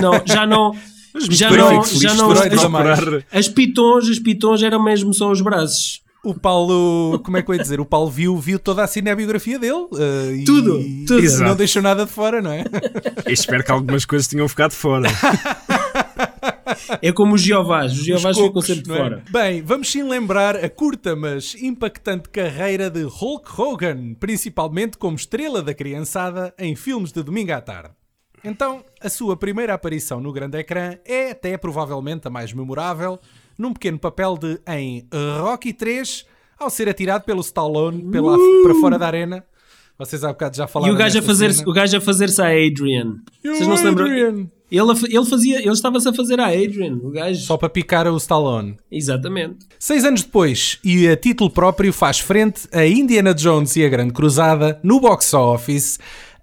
Não, já não. já não, já não, as, as pitons, as pitons eram mesmo só os braços o Paulo, como é que eu ia dizer? O Paulo viu, viu toda a cinebiografia dele. Uh, tudo, e, tudo. E não deixou nada de fora, não é? espero que algumas coisas tenham ficado de fora. É como os Jeovás, os Jeovás ficam sempre de é? fora. Bem, vamos sim lembrar a curta, mas impactante carreira de Hulk Hogan, principalmente como estrela da criançada em filmes de domingo à tarde. Então, a sua primeira aparição no grande ecrã é até provavelmente a mais memorável, num pequeno papel de em Rocky 3 ao ser atirado pelo Stallone pela, uh! para fora da arena. Vocês há bocado já falaram. E o gajo, a fazer, o gajo a fazer-se a Adrian. Vocês não se lembram? Ele, ele, fazia, ele estava-se a fazer a Adrian, o gajo. Só para picar o Stallone. Exatamente. Seis anos depois, e a título próprio, faz frente a Indiana Jones e a Grande Cruzada no box office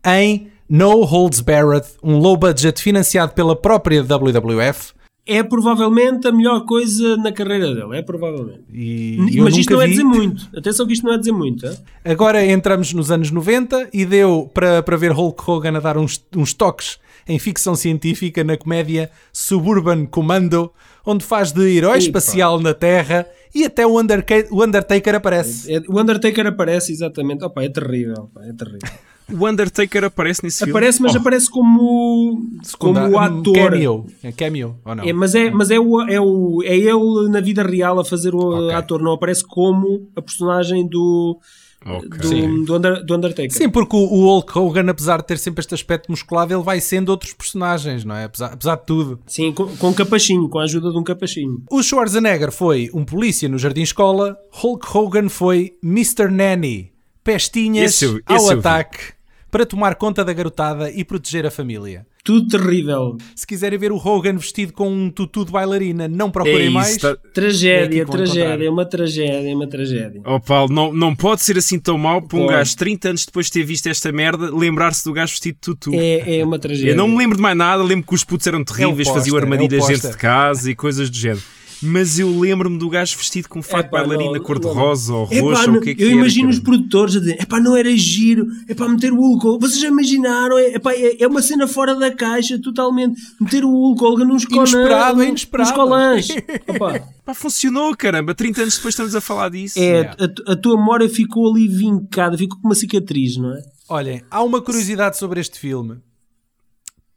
em No Holds Barred, um low budget financiado pela própria WWF é provavelmente a melhor coisa na carreira dele. É provavelmente. E Mas isto não é dizer muito. Atenção que isto não é dizer muito. É? Agora entramos nos anos 90 e deu para, para ver Hulk Hogan a dar uns, uns toques em ficção científica na comédia Suburban Commando, onde faz de herói espacial na Terra e até o, Underca o Undertaker aparece. É, é, o Undertaker aparece, exatamente. Opa, é terrível. Opa, é terrível. O Undertaker aparece nesse filme? Aparece, mas oh. aparece como, como um ator. Cameo. É cameo, ou não? É, mas é, mas é, o, é, o, é ele na vida real a fazer o okay. ator, não aparece como a personagem do. Okay. Do, do, Under, do, Undertaker. Sim, porque o, o Hulk Hogan, apesar de ter sempre este aspecto musculado, ele vai sendo outros personagens, não é? Apesar, apesar de tudo. Sim, com, com um capachinho, com a ajuda de um capachinho. O Schwarzenegger foi um polícia no Jardim Escola, Hulk Hogan foi Mr. Nanny. Pestinhas esse, esse ao ataque para tomar conta da garotada e proteger a família. Tudo terrível. Se quiserem ver o Hogan vestido com um tutu de bailarina, não procurem É mais. tá- É Tragédia, vão tragédia, é uma tragédia, é uma tragédia. Oh Paulo, não, não pode ser assim tão mau para um gajo 30 anos depois de ter visto esta merda lembrar-se do gajo vestido de tutu. É, é uma tragédia. Eu não me lembro de mais nada, lembro que os putos eram terríveis, É o faziam póster, armadilhas é o dentro de casa e coisas do género. Mas eu lembro-me do gajo vestido com um fato de Epá, bailarina cor-de-rosa ou roxa, não- ou o que é que eu era, imagino os produtores a dizer: epá, não era giro, epá, meter o Hulk Hogan. Vocês já imaginaram? É, epá, é, é uma cena fora da caixa, totalmente. Meter o Hulk Hogan nos Inesperado, colãs. é inesperado. Nos colãs. Pá, funcionou, caramba. 30 anos depois estamos a falar disso. é, a, a tua memória ficou ali vincada, ficou com uma cicatriz, não é? Olhem, há uma curiosidade sobre este filme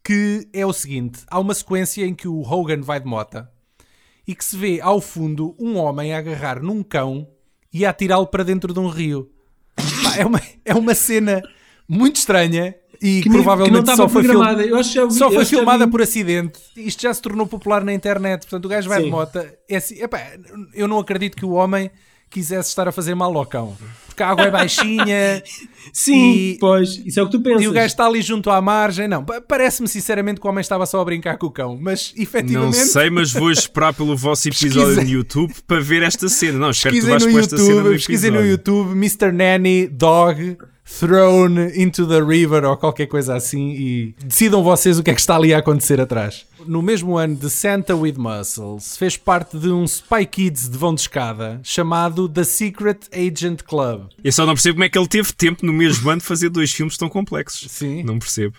que é o seguinte: há uma sequência em que o Hogan vai de mota e que se vê ao fundo um homem a agarrar num cão e a atirá-lo para dentro de um rio. Pá, é, uma, é uma cena muito estranha e Que, provavelmente que só foi, film- programada. Eu acho que já vi- só foi filmada vi. por acidente. Isto já se tornou popular na internet. Portanto, o gajo vai Sim. de mota. É assim, epá, eu não acredito que o homem quisesse estar a fazer mal ao cão. Porque a água é baixinha. Sim, E- pois, isso é o que tu pensas. E o gajo está ali junto à margem. Não, pa- parece-me sinceramente que o homem estava só a brincar com o cão, mas Não efetivamente. sei, mas vou esperar pelo vosso episódio no YouTube para ver esta cena. Não, espero que tu vais no pôr esta cena YouTube, no pesquisem no episódio. YouTube Mr. Nanny Dog Thrown into the River ou qualquer coisa assim e decidam vocês o que é que está ali a acontecer atrás. No mesmo ano de Santa with Muscles, fez parte de um Spy Kids de vão de escada chamado The Secret Agent Club. Eu só não percebo como é que ele teve tempo no mesmo ano de fazer dois filmes tão complexos. Sim. Não percebo.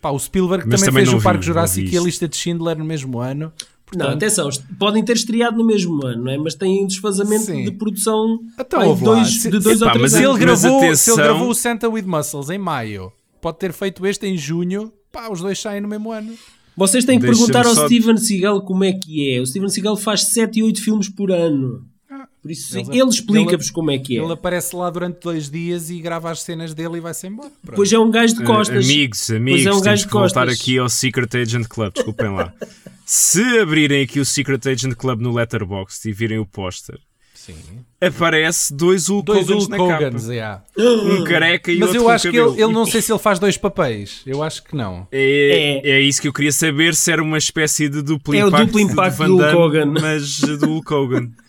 Pá, o Spielberg Mas também, também fez o Parque vi, Jurássico e a lista de Schindler no mesmo ano. Não, Portanto, atenção, est- podem ter estreado no mesmo ano, não é? mas têm um desfazamento Sim. de produção Então, lá. dois, Se- de dois Epá, ou três mas se anos. ele, Mas gravou, se atenção- ele gravou o Santa with Muscles em maio, pode ter feito este em junho, pá, os dois saem no mesmo ano. Vocês têm que perguntar ao só- Steven Seagal como é que é. O Steven Seagal faz 7 e 8 filmes por ano. Por isso, Ele- ele explica-vos como é que é. Ele aparece lá durante dois dias e grava as cenas dele e vai-se embora. Pronto. Pois é um gajo de costas. Uh, amigos, Pois amigos, é um gajo de voltar costas. aqui ao Secret Agent Club, desculpem lá. Se abrirem aqui o Secret Agent Club no Letterboxd e virem o póster, aparece dois Hulk dois Hogans Hulk na Hogans, capa. yeah. Um careca e Mas outro eu com acho que ele, ele não sei se ele faz dois papéis. Eu acho que não. É, é isso que eu queria saber se era uma espécie de duplo É o impacto, duplo impacto de Van do Hulk Hogan. mas do Hulk Hogan.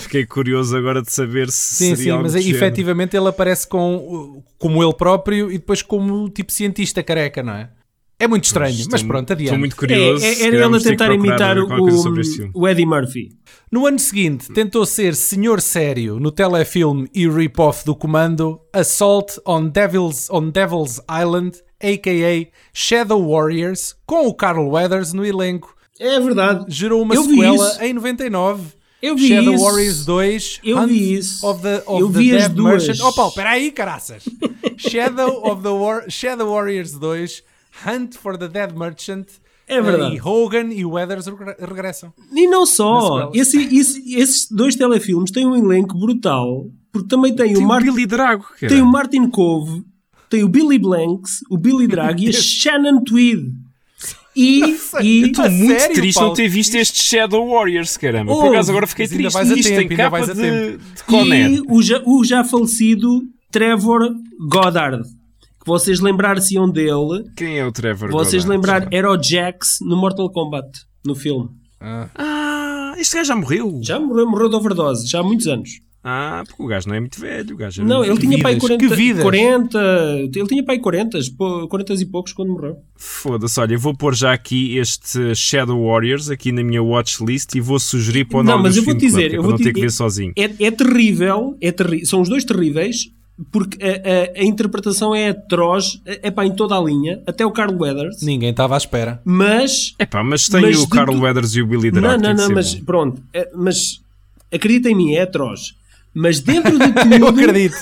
Fiquei curioso agora de saber se Sim, seria sim, mas efetivamente ele aparece com, como ele próprio e depois como tipo cientista careca, não é? É muito estranho, mas mu- pronto, adiante. Estou muito É, curioso. é, se era calhar ele a tentar imitar o, o Eddie Murphy. No ano seguinte, tentou ser senhor sério no telefilme e rip-off do comando Assault on Devil's, on Devil's Island, a.k.a. Shadow Warriors, com o Carl Weathers no elenco. É verdade. Gerou uma Eu sequela em 99. Eu vi Shadow isso. Warriors 2, Eu Hunt vi isso. of the, of Eu the vi as Dead duas. Merchant. Oh, Paulo, peraí, caraças. Shadow of the War, Shadow Warriors 2, Hunt for the Dead Merchant. É verdade. E Hogan e Weathers regre- regressam. E não só. Esse, esse- esses dois telefilmes têm um elenco brutal. Porque também tem, Tem o, o Mar Billy Drago. cara. tem o Martin Cove, tem o Billy Blanks, o Billy Drag e a Shannon Tweed. E, e Estou A muito sério, triste Paulo? não ter visto estes Shadow Warriors, caramba. Oh, Por acaso agora fiquei ainda triste. vais a Isto tempo, tem ainda capa de, de Conner. E o já, o já falecido Trevor Goddard. Que vocês lembrar-se-iam dele. Quem é o Trevor Vocês Goddard? lembrar, era o Jax no Mortal Kombat, no filme. Ah, este gajo já morreu. Já morreu, morreu de overdose, já há muitos anos. Ah, porque o gajo não é muito velho. O gajo era Não, ele tinha pai vidas, 40, que vidas. 40. Ele tinha pai 40, pô, 40 e poucos quando morreu. Foda-se, olha, eu vou pôr já aqui este Shadow Warriors aqui na minha watchlist e vou sugerir para o Não, mas eu vou Club, dizer, é eu vou não ter te- que ver sozinho. É, é terrível, é terri são os dois terríveis, porque a, a- a interpretação é atroz, é, é pá, em toda a linha, até o Carl Weathers, Ninguém estava à espera. mas Epá, mas tem Mas o Carl tu- Weathers e o Billy Drago. Não, não, não, mas bom. pronto. é- mas acredita em mim, é atroz. Mas dentro de Eu tudo, acredito.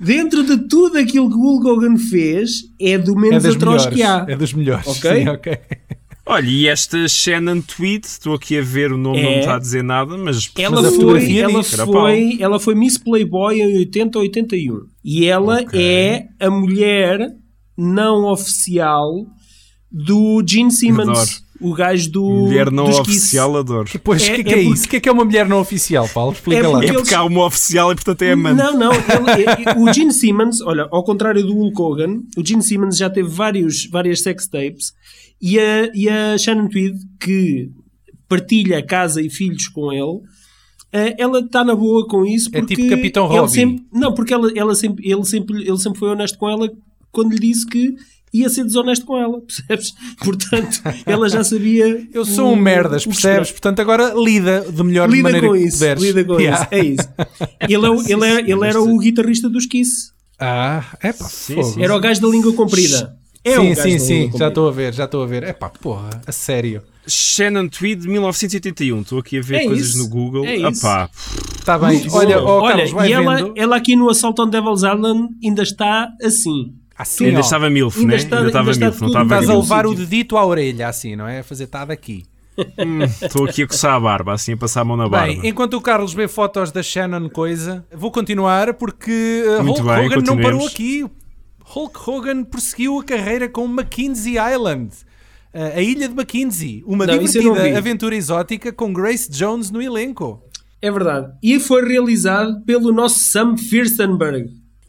dentro de tudo aquilo que o Hulk Hogan fez, é do É menos das atroz melhores. que há. É dos melhores. Ok? Sim, ok. Olha, e esta Shannon Tweed, estou aqui a ver, o nome não É. me está a dizer nada, mas... Ela Mas foi, fotografia ela, diz. Foi, ela foi Miss Playboy em 80 ou 81. E ela Ok. é a mulher não oficial do Gene Simmons. O gajo do. Mulher não oficial, adoro. Pois, o É- que, que é é, porque- isso? O que é que é uma mulher não oficial, Paulo? Explica É lá. porque É eles- porque há uma oficial e portanto é amante. Não, não. ele- é- o Gene Simmons, olha, ao contrário do Hulk Hogan, o Gene Simmons já teve vários, várias sex tapes e a, e a Shannon Tweed, que partilha casa e filhos com ele, eh, ela está na boa com isso É porque tipo Capitão Robbie. sempre, não porque ela, ela sempre, ele sempre ele sempre foi honesto com ela quando lhe disse que ia ser desonesto com ela percebes portanto ela já sabia Eu sou um o- merdas, percebes? Portanto, agora lida de melhor lida maneira com que isso puderes. lida com Yeah. isso é isso ele, é o- ele, é- ele era o guitarrista dos Kiss Ah, é pá, Sim, sim. era o gajo da língua comprida é o sim, gajo sim, sim, já estou a ver, já estou a ver. É pá, porra, a sério. Shannon Tweed, 1981. Estou aqui a ver É coisas isso, no Google. é isso. Está bem, olha, ó, Olha, Carlos, vai e ela, vendo. ela aqui no Assault on Devil's Island ainda está assim Assim, ainda ó, estava milf, Ainda né? está- ainda estava ainda está milf, não estava Estás a levar o dedito à orelha, assim, não é? A fazer tá daqui. Hum, Estou aqui a coçar a barba, assim a passar a mão na barba. Bem, enquanto o Carlos vê fotos da Shannon coisa, vou continuar porque uh, Muito Hulk bem, Hogan não parou aqui. Hulk Hogan prosseguiu a carreira com Mackenzie Island. uh, a ilha de Mackenzie, uma Não, divertida aventura exótica com Grace Jones no elenco. é verdade e foi realizado pelo nosso Sam Firstenberg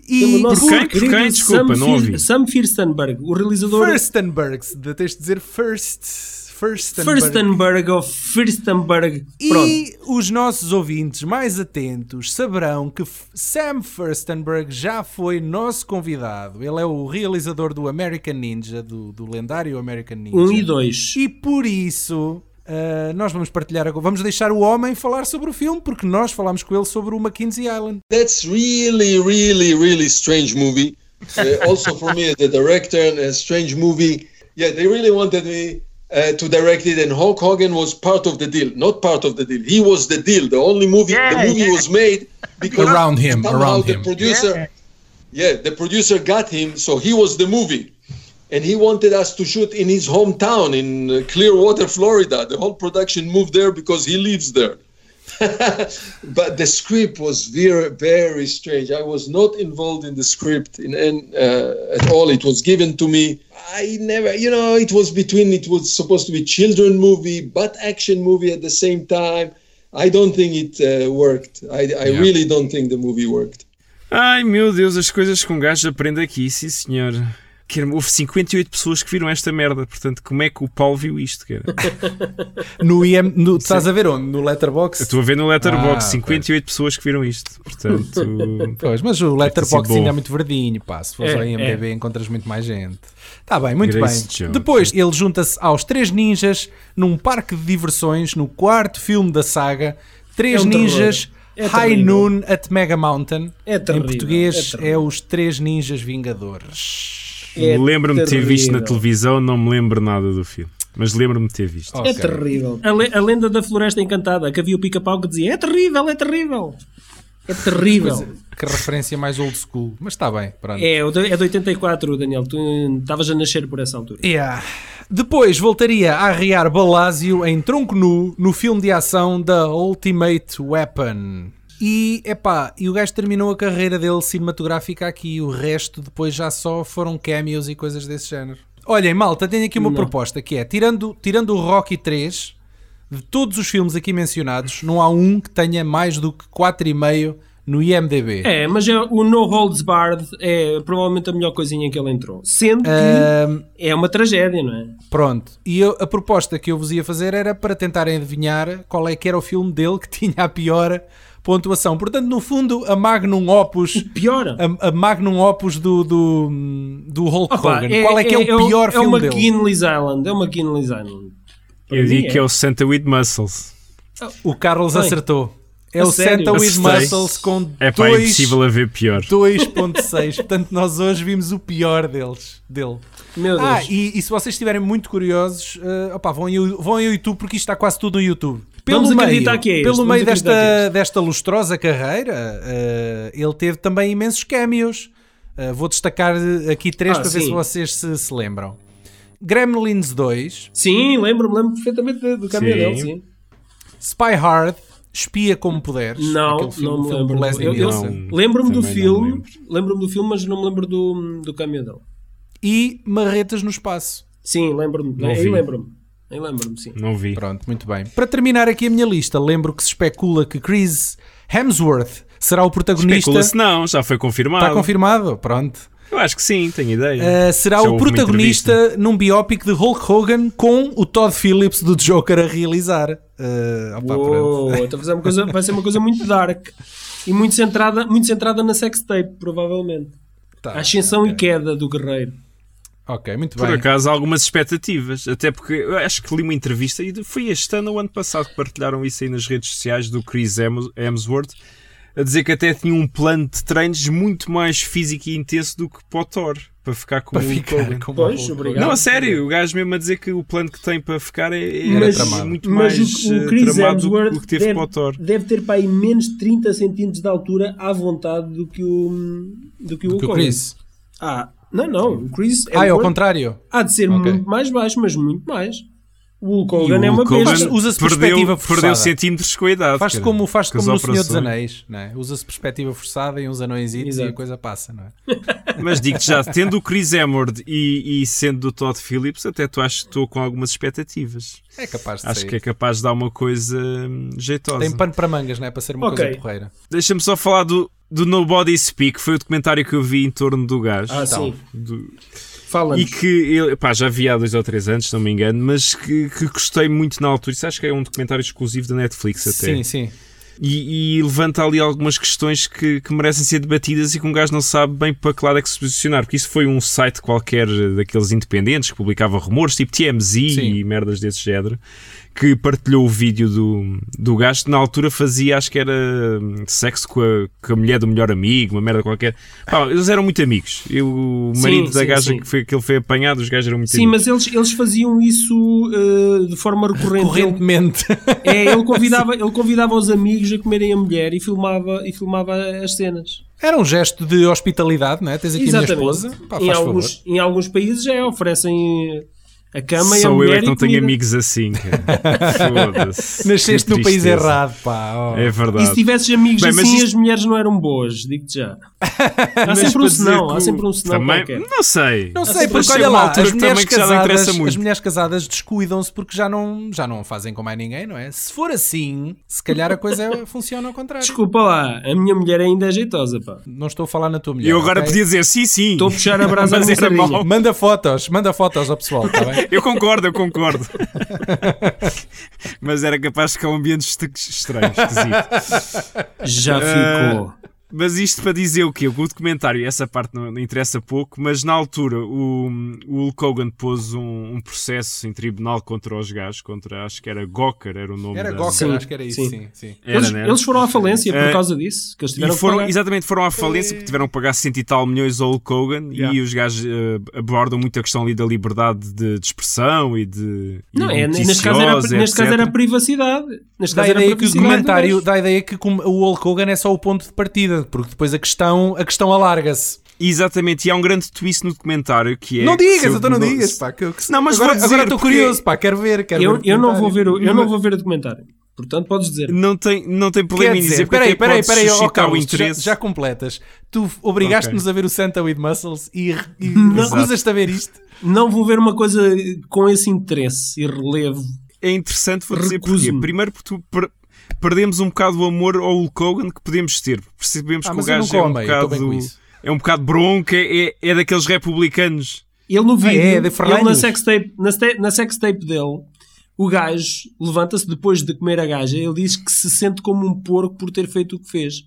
E pelo nosso Por quem? Querido quem? Desculpa, Sam, não Fir- ouvi. Sam Firstenberg o realizador Furstenbergs, de tens de dizer first. Furstenberg. Firstenberg ou Firstenberg pronto E os nossos ouvintes mais atentos saberão que Sam Furstenberg já foi nosso convidado. Ele é o realizador do American Ninja, do, do lendário American Ninja. 1 e 2 E por isso, ah, nós vamos partilhar agora. Vamos deixar o homem falar sobre o filme, porque nós falámos com ele sobre o Mackenzie Island. That's really, really, really strange movie. Uh, also for me, as a director, a strange movie. Yeah, they really wanted me uh, to direct it, and Hulk Hogan was part of the deal. Not part of the deal. He was the deal. The only movie, the movie was made because Around him, somehow around the him. producer, yeah, the producer got him, so he was the movie. And he wanted us to shoot in his hometown in uh, Clearwater, Florida. The whole production moved there because he lives there. but the script was very very strange i was not involved in the script in, in uh, at all it was given to me i never you know it was between it was supposed to be children movie but action movie at the same time i don't think it uh, worked i, I Yeah. really don't think the movie worked Ai meu Deus, as coisas que um gajo aprende aqui, sim senhor. Que houve 58 pessoas que viram esta merda, portanto, como é que o Paulo viu isto, cara? No IM, no, estás a ver onde? No Letterboxd? Eu Estou a ver no Letterboxd, Ah, 58 pessoas que viram isto, portanto. Pois, mas o Letterboxd ainda é muito verdinho, pá. Se fores É, ao IMDB encontras muito mais gente. Está bem, muito Grace bem. Jones. Depois ele junta-se aos Três Ninjas num parque de diversões, no quarto filme da saga. Três É um terror. Ninjas É High. Noon at Mega Mountain. É terrível, em português é é, os Três Ninjas Vingadores. É lembro-me de ter visto na televisão, não me lembro nada do filme. Mas lembro-me de ter visto. É Ok. terrível. A, le- a lenda da Floresta Encantada, que havia o pica-pau que dizia: é terrível, é terrível. É terrível. Que referência mais old school. Mas está bem, pronto. É, é de 84, Daniel. Tu hum, estavas a nascer por essa altura. Yeah. Depois voltaria a arriar Balásio em tronco nu no filme de ação da Ultimate Weapon. E, epá, e o gajo terminou a carreira dele cinematográfica aqui. O resto depois já só foram cameos e coisas desse género. Olhem, malta, tenho aqui uma Não. proposta que é, tirando, tirando o Rocky 3, de todos os filmes aqui mencionados, não há um que tenha mais do que 4,5 no IMDB. É, mas é, o No Holds Barred é provavelmente a melhor coisinha em que ele entrou. Sendo que é uma tragédia, não é? Pronto, e eu- a proposta que eu vos ia fazer era para tentarem adivinhar qual é que era o filme dele que tinha a pior pontuação. Portanto, no fundo, a Magnum Opus, Pior. a, a Magnum Opus do, do, do Hulk Opa, Hogan. qual é que é, o pior é filme uma dele? McKinley's Island. É uma McKinley's Island. Eu digo que é o Santa with Muscles. O Carlos Bem, acertou. É a o sério? Santa with. Muscles com É pá, é dois- impossível haver pior. 2.6. Portanto, nós hoje vimos o pior deles, dele. Meu Deus. Ah, e, e se vocês estiverem muito curiosos, eh, opá, vão, ao- vão ao YouTube porque isto está quase tudo no YouTube. Vamos meio, acreditar que é Pelo vamos meio acreditar que é desta, desta lustrosa carreira, eh, ele teve também imensos cameos. Eh, vou destacar aqui três Ah, para ver sim. se vocês se, se lembram. Gremlins 2, Sim, lembro-me, lembro perfeitamente do- caminho Sim. dele, sim. Spy Hard, Espia Como Puderes. Não, filme, não me lembro. Leslie Eu- eu-. Não. Lembro-me do filme, lembro. lembro-me do filme, mas não me lembro do, do caminho dele. E Marretas no Espaço. Sim, lembro-me. Não Aí vi. lembro-me. Eu lembro-me, sim. Não vi. Pronto, muito bem. Para terminar aqui a minha lista, lembro que se especula que Chris Hemsworth será o protagonista. Especula-se não, já foi confirmado. Está confirmado? Pronto. Eu acho que sim, tenho ideia. Uh, será Já o protagonista num biópic de Hulk Hogan com o Todd Phillips do Joker a realizar. Uh, opa, pronto. Uou, então vai ser uma coisa- vai ser uma coisa muito dark e muito centrada, muito centrada na sex tape, provavelmente. Tá, a ascensão e queda do guerreiro. Ok, muito Por bem. acaso, há algumas expectativas. Até porque eu acho que li uma entrevista e foi este ano ou ano passado que partilharam isso aí nas redes sociais do Chris Hems- Hemsworth a dizer que até tinha um plano de treinos muito mais físico e intenso do que para o Thor. Para ficar com Para o ficar com Pois, obrigado. Não, a sério, o gajo mesmo a dizer que o plano que tem para ficar é, é Mas- muito Mas mais o, o eh, Chris tramado do Hemsworth que o que teve deve, para o Thor. deve ter para aí menos de 30 centímetros de altura à vontade do que o do que o, Do que o. Chris. Ah, não, não. O Chris Ah, é ao contrário. há de ser Ok. muito mais baixo, mas muito mais. O Hulk Hogan é uma besta. Usa-se perspectiva forçada. perdeu centímetros com a idade. Faz-se como, faz como no Senhor dos. Anéis, é? Usa-se perspectiva forçada e uns anões e a coisa passa, não é? Mas digo-te já, tendo o Chris Hemsworth e, e sendo do Todd Phillips, até tu acho que estou com algumas expectativas. É capaz de Acho sair. que é capaz de dar uma coisa hum, jeitosa. Tem pano para mangas, não é? Para ser uma Ok. coisa porreira. Deixa-me só falar do, do Nobody Speak, foi o documentário que eu vi em torno do gajo. Ah, sim. Do- Fala-nos. e que eu, pá, já vi há dois ou três anos, se não me engano, mas que, que gostei muito na altura. Isso acho que é um documentário exclusivo da Netflix até. Sim, sim. E, e levanta ali algumas questões que, que merecem ser debatidas e que um gajo não sabe bem para que lado é que se posicionar, porque isso foi um site qualquer daqueles independentes que publicava rumores, tipo TMZ Sim. e merdas desse género, que partilhou o vídeo do, do gajo que na altura fazia, acho que era hum, sexo com a, com a mulher do melhor amigo, uma merda qualquer. Pá, eles eram muito amigos. Eu, o Sim, marido da sim, gaja sim. que, foi, que ele foi apanhado, os gajos eram muito Sim, amigos. mas eles, eles faziam isso eh, de forma recorrente. Correntemente. Ele, é, ele convidava, ele convidava os amigos a comerem a mulher e filmava, e filmava as cenas. Era um gesto de hospitalidade, não é? Tens aqui a minha esposa. Pá, em, alguns, em alguns países já oferecem a cama e a Sou mulher eu é que e não tenho amigos assim. Foda-se. Nasceste no país errado, pá. oh. É E verdade. se tivesses amigos Bem, mas assim, isto- as mulheres não eram boas, digo-te já. Há sempre um senão, que há sempre um senão também, qualquer. Não sei. Não sei, porque olha lá, as mulheres, casadas, as mulheres casadas descuidam-se porque já não, já não fazem com mais ninguém, não é? Se for assim, se calhar a coisa é- funciona ao contrário. Desculpa lá, a minha mulher ainda é jeitosa, pá. Não estou a falar na tua mulher. Eu agora ok? podia dizer sim, sim. Estou a puxar a brasa Mas minha era mau. Manda fotos, manda fotos ao pessoal, está bem? Eu concordo, eu concordo. Mas era capaz de ficar um ambiente est- estranho, esquisito. Já ficou. Mas isto para dizer o quê? O documentário, essa parte não, não interessa pouco, mas na altura o, o Hulk Hogan pôs um, um processo em tribunal contra os gajos, contra, acho que era Gawker, era o nome Era da... Gawker, Sim, acho que era isso, sim. sim. sim. Era, Eles, né? eles foram à falência por Eh, causa disso. Que eles tiveram E foram, pagar. exatamente, foram à falência porque tiveram que pagar 100 e tal milhões ao Hulk Hogan Yeah. e os gajos eh, abordam muito a questão ali da liberdade de, de expressão e de. e Não, é, neste, caso era, neste caso era privacidade. Neste Dá a caso era ideia que o privacidade do comentário, gajo. dá a ideia que o Hulk Hogan é só o ponto de partida, porque depois a questão, a questão alarga-se. Exatamente, e há um grande twist no documentário que é. não digas, eu- então não digas, pá. Que, eu- que- Não, mas agora, vou dizer, agora estou porque- curioso, pá, quero ver, quero Eu, ver. eu, não vou ver o, eu documentário. não vou ver o documentário. Portanto, podes dizer. Não tem, não tem problema Quer em dizer, dizer, peraí, até peraí, peraí, ó, suscitar o Carlos, já, interesse. já completas. Tu obrigaste-nos Ok. a ver o Santa with Muscles e, e Não. recusas-te a ver isto. Não vou ver uma coisa com esse interesse e relevo. É interessante, vou dizer. Primeiro porque tu perdemos um bocado o amor ao Hulk Hogan que podemos ter. Percebemos Ah, que o gajo é um amei, bocado. É um bocado bronco, é, é, é daqueles republicanos. Ele no vídeo, é, de ele na sextape, na, na sextape dele, o gajo levanta-se depois de comer a gaja. Ele diz que se sente como um porco por ter feito o que fez.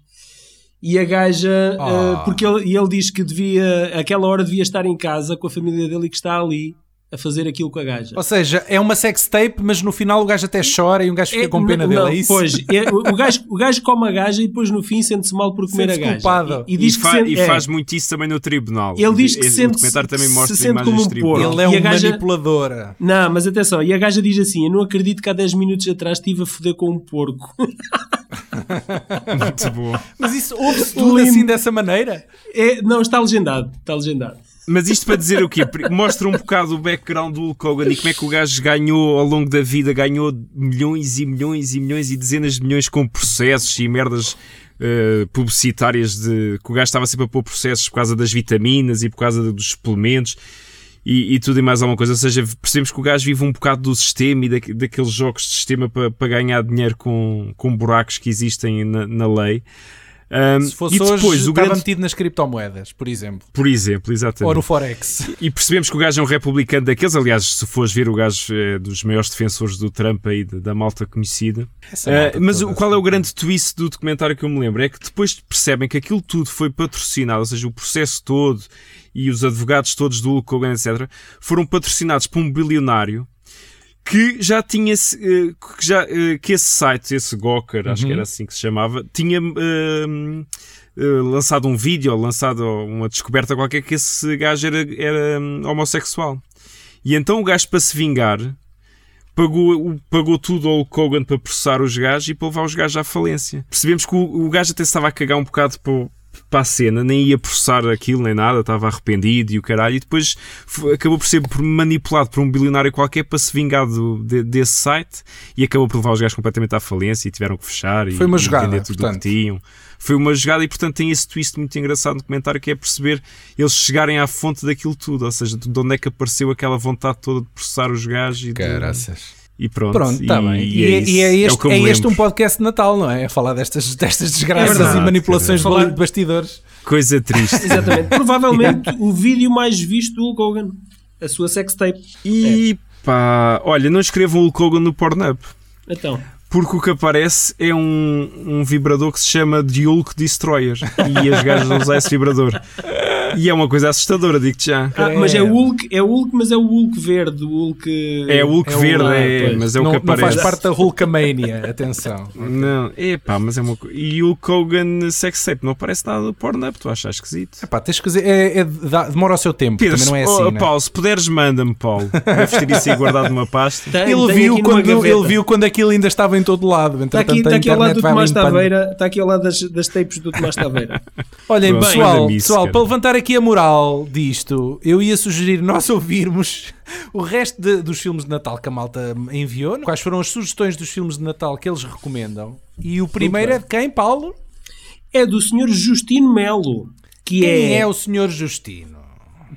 E a gaja, Ah. eh, porque ele, ele diz que devia, aquela hora devia estar em casa com a família dele e que está ali a fazer aquilo com a gaja. Ou seja, é uma sex tape, mas no final o gajo até chora e um gajo fica É, com pena não, dele, não, é isso? Pois, é, o, gajo, o gajo come a gaja e depois no fim sente-se mal por comer a gaja. culpado. E, e diz e, que fa- sente- e é, faz muito isso também no tribunal. Ele diz que sente- documentário também se mostra sente imagens como um porco. Ele é um gaja- manipuladora. Não, mas atenção, e a gaja diz assim: Eu não acredito que há 10 minutos atrás estive a foder com um porco. Muito bom. Mas isso ouve-se tudo Lindo. assim dessa maneira? É, não, está legendado. Está legendado. Mas isto para dizer o quê? Mostra um bocado o background do Hulk Hogan e como é que o gajo ganhou ao longo da vida, ganhou milhões e milhões e milhões e dezenas de milhões com processos e merdas eh, publicitárias de que o gajo estava sempre a pôr processos por causa das vitaminas e por causa dos suplementos. e, e, tudo e mais alguma coisa. Ou seja, percebemos que o gajo vive um bocado do sistema e da, daqueles jogos de sistema para, para ganhar dinheiro com, com buracos que existem na, na lei. Um, Se fosse e depois, hoje, o estava grande... metido nas criptomoedas, por exemplo. Por exemplo, exatamente. Ou no Forex. E percebemos que o gajo é um republicano daqueles. Aliás, se fores ver, o gajo é dos maiores defensores do Trump aí, da malta conhecida. Malta uh, mas qual é o grande twist do documentário que eu me lembro? É que depois percebem que aquilo tudo foi patrocinado, ou seja, o processo todo e os advogados todos do Hulk Hogan, etc., foram patrocinados por um bilionário que já tinha uh, que, já, uh, que esse site, esse Gawker, uhum. acho que era uhum. assim que se chamava, tinha uh, lançado um vídeo, lançado uma descoberta qualquer que esse gajo era, era um, homossexual. E então o gajo, para se vingar, pagou, pagou tudo ao Kogan para processar os gajos e para levar os gajos à falência. Percebemos que o, o gajo até estava a cagar um bocado para, para a cena, nem ia processar aquilo nem nada, estava arrependido e o caralho, e depois acabou por ser manipulado por um bilionário qualquer para se vingar do, de, desse site e acabou por levar os gajos completamente à falência e tiveram que fechar Foi e, uma jogada, tudo portanto. que tinham. Foi uma jogada e, portanto, tem esse twist muito engraçado no comentário que é perceber eles chegarem à fonte daquilo tudo, ou seja, de onde é que apareceu aquela vontade toda de processar os gajos e Caraças. De... E pronto. Pronto, está bem. E, é, e é, este, é, é este um podcast de Natal, não é? A falar destas, destas desgraças é verdade, e manipulações de bastidores. Coisa triste. Exatamente. Provavelmente o vídeo mais visto do Hulk Hogan. A sua sextape. E é. pá, olha, não escrevam o Hulk Hogan no Pornhub. Então. Porque o que aparece é um, um vibrador que se chama The Hulk Destroyer. E as gajas vão usar esse vibrador. E é uma coisa assustadora, digo-te já. Ah, mas é o Hulk, é Hulk, mas é o Hulk verde, o Hulk. É o Hulk é verde, o... é, mas é não, o que aparece. Não faz parte da Hulkamania, atenção. Não, é pá, mas é uma coisa. E o Kogan Sex Tape não aparece nada do Pornhub, tu achas esquisito? É pá, tens que dizer, é, é, demora o seu tempo, Pedro, também não é assim. Oh, né? Paulo, se puderes, manda-me, Paulo. Deves ter isso aí guardado numa pasta. Tem, ele, tem viu quando, ele viu quando aquilo ainda estava em todo lado. Está aqui, está aqui ao lado do Tomás Taveira, está aqui ao lado das, das tapes do Tomás Taveira. Olhem, pessoal, pessoal para levantar aqui a moral disto, eu ia sugerir nós ouvirmos o resto de, dos filmes de Natal que a malta enviou. Quais foram as sugestões dos filmes de Natal que eles recomendam? E o primeiro é de quem, Paulo? É do Sr. Justino Melo. Que quem é... é o Sr. Justino?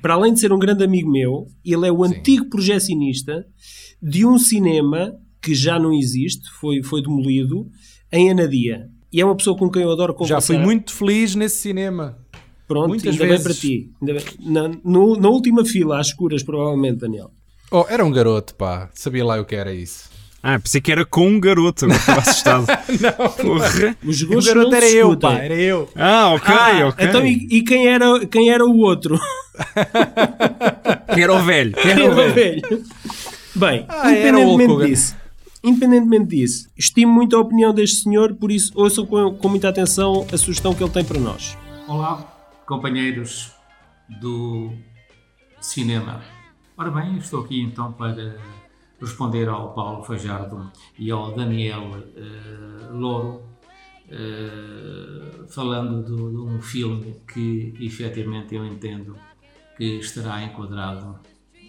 Para além de ser um grande amigo meu, ele é o Sim. antigo projecionista de um cinema que já não existe, foi, foi demolido, em Anadia. E é uma pessoa com quem eu adoro conversar. Já fui muito feliz nesse cinema. Pronto, Muitas ainda vezes. bem para ti. Bem, na, no, na última fila, às escuras, provavelmente, Daniel. Oh, era um garoto, pá. Sabia lá o que era isso. Ah, pensei que era com um garoto, agora estava assustado. não, Porra. Os o garoto era eu, pá, era eu. Ah, ok, ah, ok. Então, e, e, quem, era, quem era o outro? quem era o velho? Quem era, o velho? Bem, ah, independentemente disso, independentemente disso, estimo muito a opinião deste senhor, por isso ouçam com, com muita atenção a sugestão que ele tem para nós. Olá, companheiros do cinema. Ora bem, estou aqui então para responder ao Paulo Fajardo e ao Daniel uh, Louro, uh, falando de, um filme que efetivamente eu entendo que estará enquadrado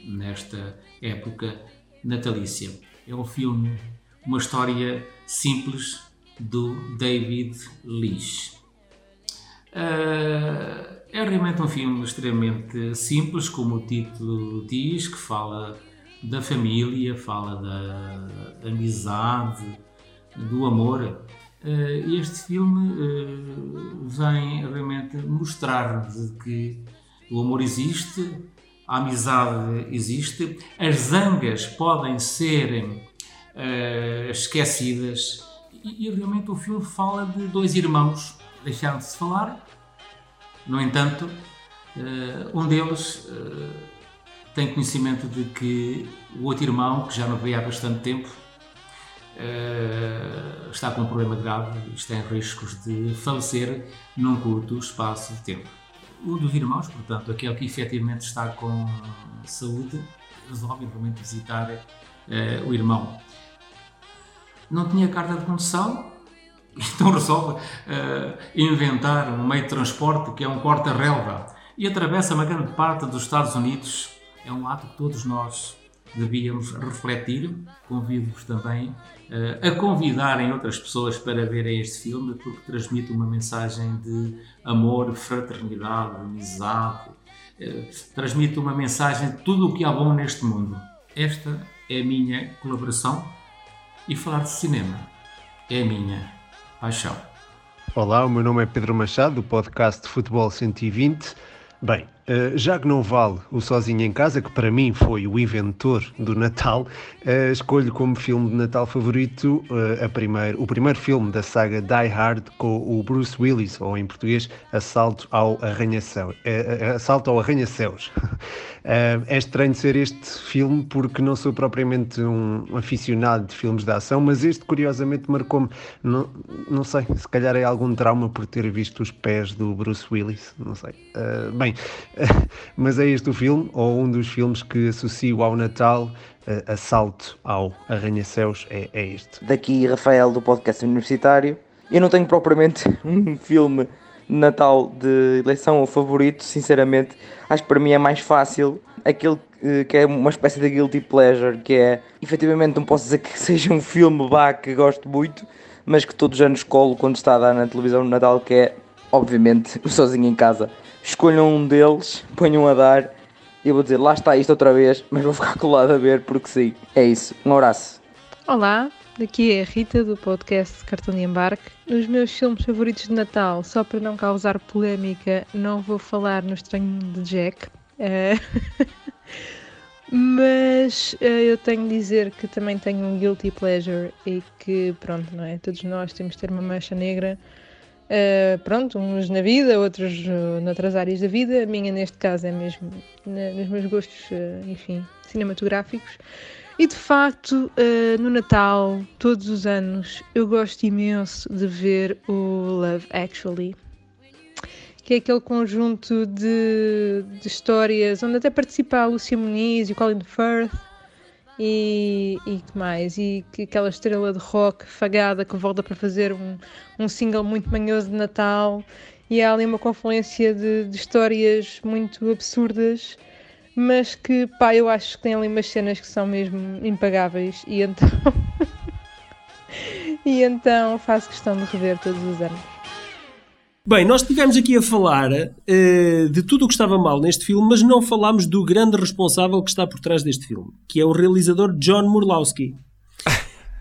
nesta época natalícia. É um filme, uma história simples do David Leitch. Uh, é realmente um filme extremamente simples, como o título diz, que fala da família, fala da amizade, do amor. Eh, este filme eh, vem realmente mostrar-nos que o amor existe, a amizade existe, as zangas podem ser esquecidas e realmente o filme fala de dois irmãos deixaram de se falar no entanto, eh, um deles eh, tem conhecimento de que o outro irmão, que já não veio há bastante tempo, eh, está com um problema grave e está em riscos de falecer num curto espaço de tempo. Um dos irmãos, portanto, aquele que efetivamente está com saúde, resolve realmente visitar o irmão. Não tinha carta de condução, então resolve uh, inventar um meio de transporte que é um corta-relva e atravessa uma grande parte dos Estados Unidos. É um ato que todos nós devíamos refletir. Convido-vos também uh, a convidarem outras pessoas para verem este filme, porque transmite uma mensagem de amor, fraternidade, amizade, eh, transmite uma mensagem de tudo o que há bom neste mundo. Esta é a minha colaboração e falar de cinema é a minha paixão. Olá, o meu nome é Pedro Machado, do podcast Futebol 120. Bem, eh, já que não vale o Sozinho em Casa, que para mim foi o inventor do Natal, eh, escolho como filme de Natal favorito eh, a primeiro, o primeiro filme da saga Die Hard com o Bruce Willis, ou em português, Assalto ao Arranha-Céus. Assalto ao Arranha-Céus. É estranho ser este filme porque não sou propriamente um aficionado de filmes de ação, mas este curiosamente marcou-me, não, não sei, se calhar é algum trauma por ter visto os pés do Bruce Willis, não sei. Bem, mas é este o filme, ou um dos filmes que associo ao Natal, assalto ao Arranha-Céus, é, é este. Daqui Rafael do podcast universitário. Eu não tenho propriamente um filme Natal de eleição ou favorito, sinceramente. Acho que para mim é mais fácil aquele que é uma espécie de guilty pleasure, que é efetivamente não posso dizer que seja um filme vá que gosto muito, mas que todos os anos colo quando está a dar na televisão no Natal, que é obviamente o Sozinho em Casa escolham um deles, ponham a dar e eu vou dizer, lá está isto outra vez, mas vou ficar colado a ver porque sim. É isso. Um abraço. Olá, daqui é a Rita do podcast Cartão de Embarque. Os meus filmes favoritos de Natal, só para não causar polémica, não vou falar no Estranho de Jack. Uh... Mas uh, eu tenho de dizer que também tenho um guilty pleasure e que, pronto, não é? Todos nós temos de ter uma mancha negra Uh, pronto, uns na vida, outros uh, noutras áreas da vida. A minha, neste caso, é mesmo na, nos meus gostos, uh, enfim, cinematográficos. E de facto, no Natal, todos os anos, eu gosto imenso de ver o Love Actually, que é aquele conjunto de, de histórias onde até participa a Lucia Muniz e o Colin Firth e, e que mais? E que aquela estrela de rock fagada que volta para fazer um, um single muito manhoso de Natal e há ali uma confluência de, de histórias muito absurdas mas que pá, eu acho que tem ali umas cenas que são mesmo impagáveis e então e então faço questão de rever todos os anos. Bem, nós estivemos aqui a falar uh, de tudo o que estava mal neste filme, mas não falámos do grande responsável que está por trás deste filme, que é o realizador John Murlowski.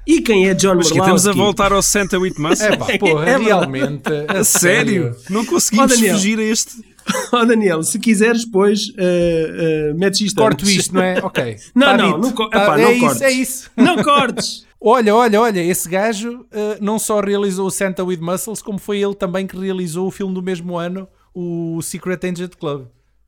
E quem é John Mas Murlowski? estamos a voltar ao Santa with Muscle. É pá, porra, É realmente. A sério? Não conseguimos Ó, Daniel. fugir a este. Oh Daniel, se quiseres, depois uh, uh, metes isto Corto antes. isto, não é? Ok. Não, Tá não, não, co- Tá- epá, é não isso, cortes. é isso. Não cortes. Olha, olha, olha, esse gajo uh, não só realizou o Santa with Muscles, como foi ele também que realizou o filme do mesmo ano, o Secret Agent Club.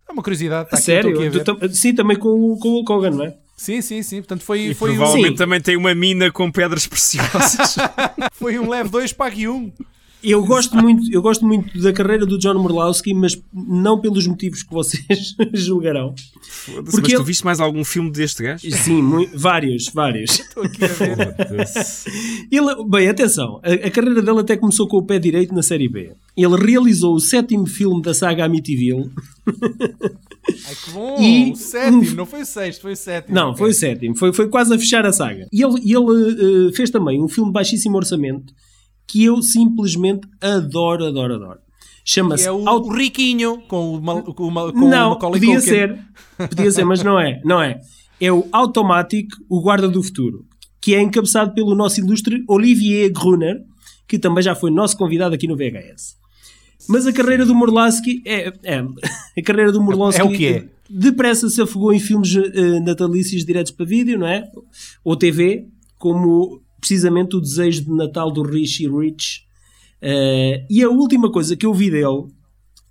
É uma curiosidade. Está A aqui, sério? aqui a ver. Tu tam- Sim, também com, o- com o Hulk Hogan, não é? Sim, sim, sim. Portanto, foi, E foi, provavelmente um, também tem uma mina com pedras preciosas. foi um leve 2 para aqui um. Eu gosto muito, eu gosto muito da carreira do John Murlowski, mas não pelos motivos que vocês julgarão. Porque Mas tu ele- viste mais algum filme deste gajo? Sim, mui- vários, vários. Estou aqui a ver. Ele, bem, atenção, a, a carreira dele até começou com o pé direito na série B. Ele realizou o sétimo filme da saga Amityville. Ai, que bom. E- O sétimo, não foi o sexto, foi o sétimo. Não, foi o sétimo, foi, foi quase a fechar a saga. E ele, ele eh, fez também um filme de baixíssimo orçamento que eu simplesmente adoro, adoro, adoro. Chama-se é o, Out- o Riquinho com o, Mal- com o, Mal- com o Não, Macaulay podia Culkin. ser. Podia ser, mas não é. Não é. É o Automatic, o Guarda do Futuro, que é encabeçado pelo nosso ilustre Olivier Gruner, que também já foi nosso convidado aqui no VHS. Mas a carreira do Morlowski é, é a carreira do Morlowski É o que é. depressa se afogou em filmes eh, natalícios diretos para vídeo, não é? Ou TV, como precisamente o Desejo de Natal do Richie Rich. Eh, e a última coisa que eu vi dele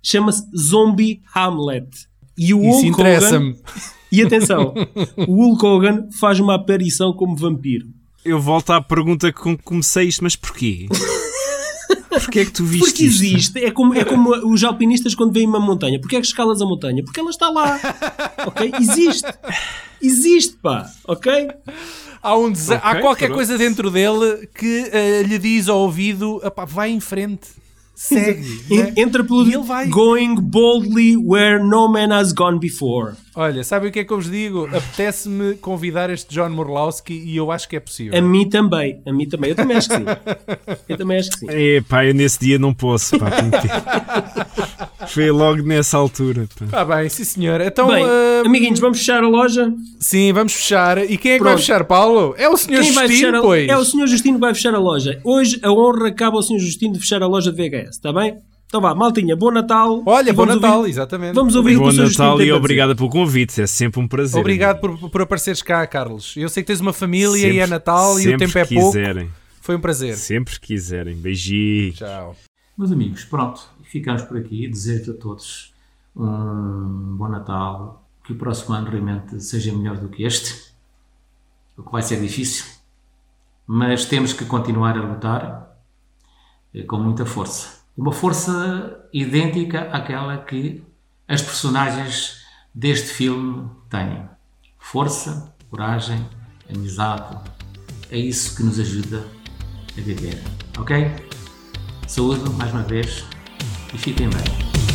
chama-se Zombie Hamlet. E o Isso Hulk interessa-me. Hogan, e atenção, o Hulk Hogan faz uma aparição como vampiro. Eu volto à pergunta com que comecei isto, mas porquê? Porquê é que tu viste Porque isto? existe, é como, é como os alpinistas quando veem uma montanha. Porquê é que escalas a montanha? Porque ela está lá. Ok? Existe. Existe, pá. Ok? Há, um dese- há qualquer pronto. coisa dentro dele que eh, lhe diz ao ouvido: "Epá, vai em frente, segue. Né? Entra pelo ele vai. Going boldly where no man has gone before. Olha, sabem o que é que eu vos digo? Apetece-me convidar este John Morlowski e eu acho que é possível. A mim também. A mim também. Eu também acho que sim. Eu também acho que sim. Epá, eu nesse dia não posso. Pá. Foi logo nessa altura. pá. Está bem, sim senhor. Então, Bem, ah, amiguinhos, vamos fechar a loja? sim, vamos fechar. E quem é que vai Pronto. fechar, Paulo? É o senhor Quem vai Justino, fechar a... pois. É o Sr. Justino que vai fechar a loja. Hoje a honra cabe ao Sr. Justino de fechar a loja de VHS, está bem? Então vá, maltinha, bom Natal. Olha, E bom Natal, ouvir- exatamente. Vamos ouvir o Bom o. Justino Natal e para obrigado pelo convite. É sempre um prazer. Obrigado por, por apareceres cá, Carlos. Eu sei que tens uma família e Sempre- é Natal e o tempo é pouco. quiserem. Foi um prazer. Sempre que quiserem. Beijinhos. Tchau. Meus amigos, pronto, ficamos por aqui. Desejo a todos um bom Natal, que o próximo ano realmente seja melhor do que este, o que vai ser difícil, mas temos que continuar a lutar eh, com muita força. Uma força idêntica àquela que as personagens deste filme têm. Força, coragem, amizade. É isso que nos ajuda a viver. Ok? Saúde mais uma vez e fiquem bem.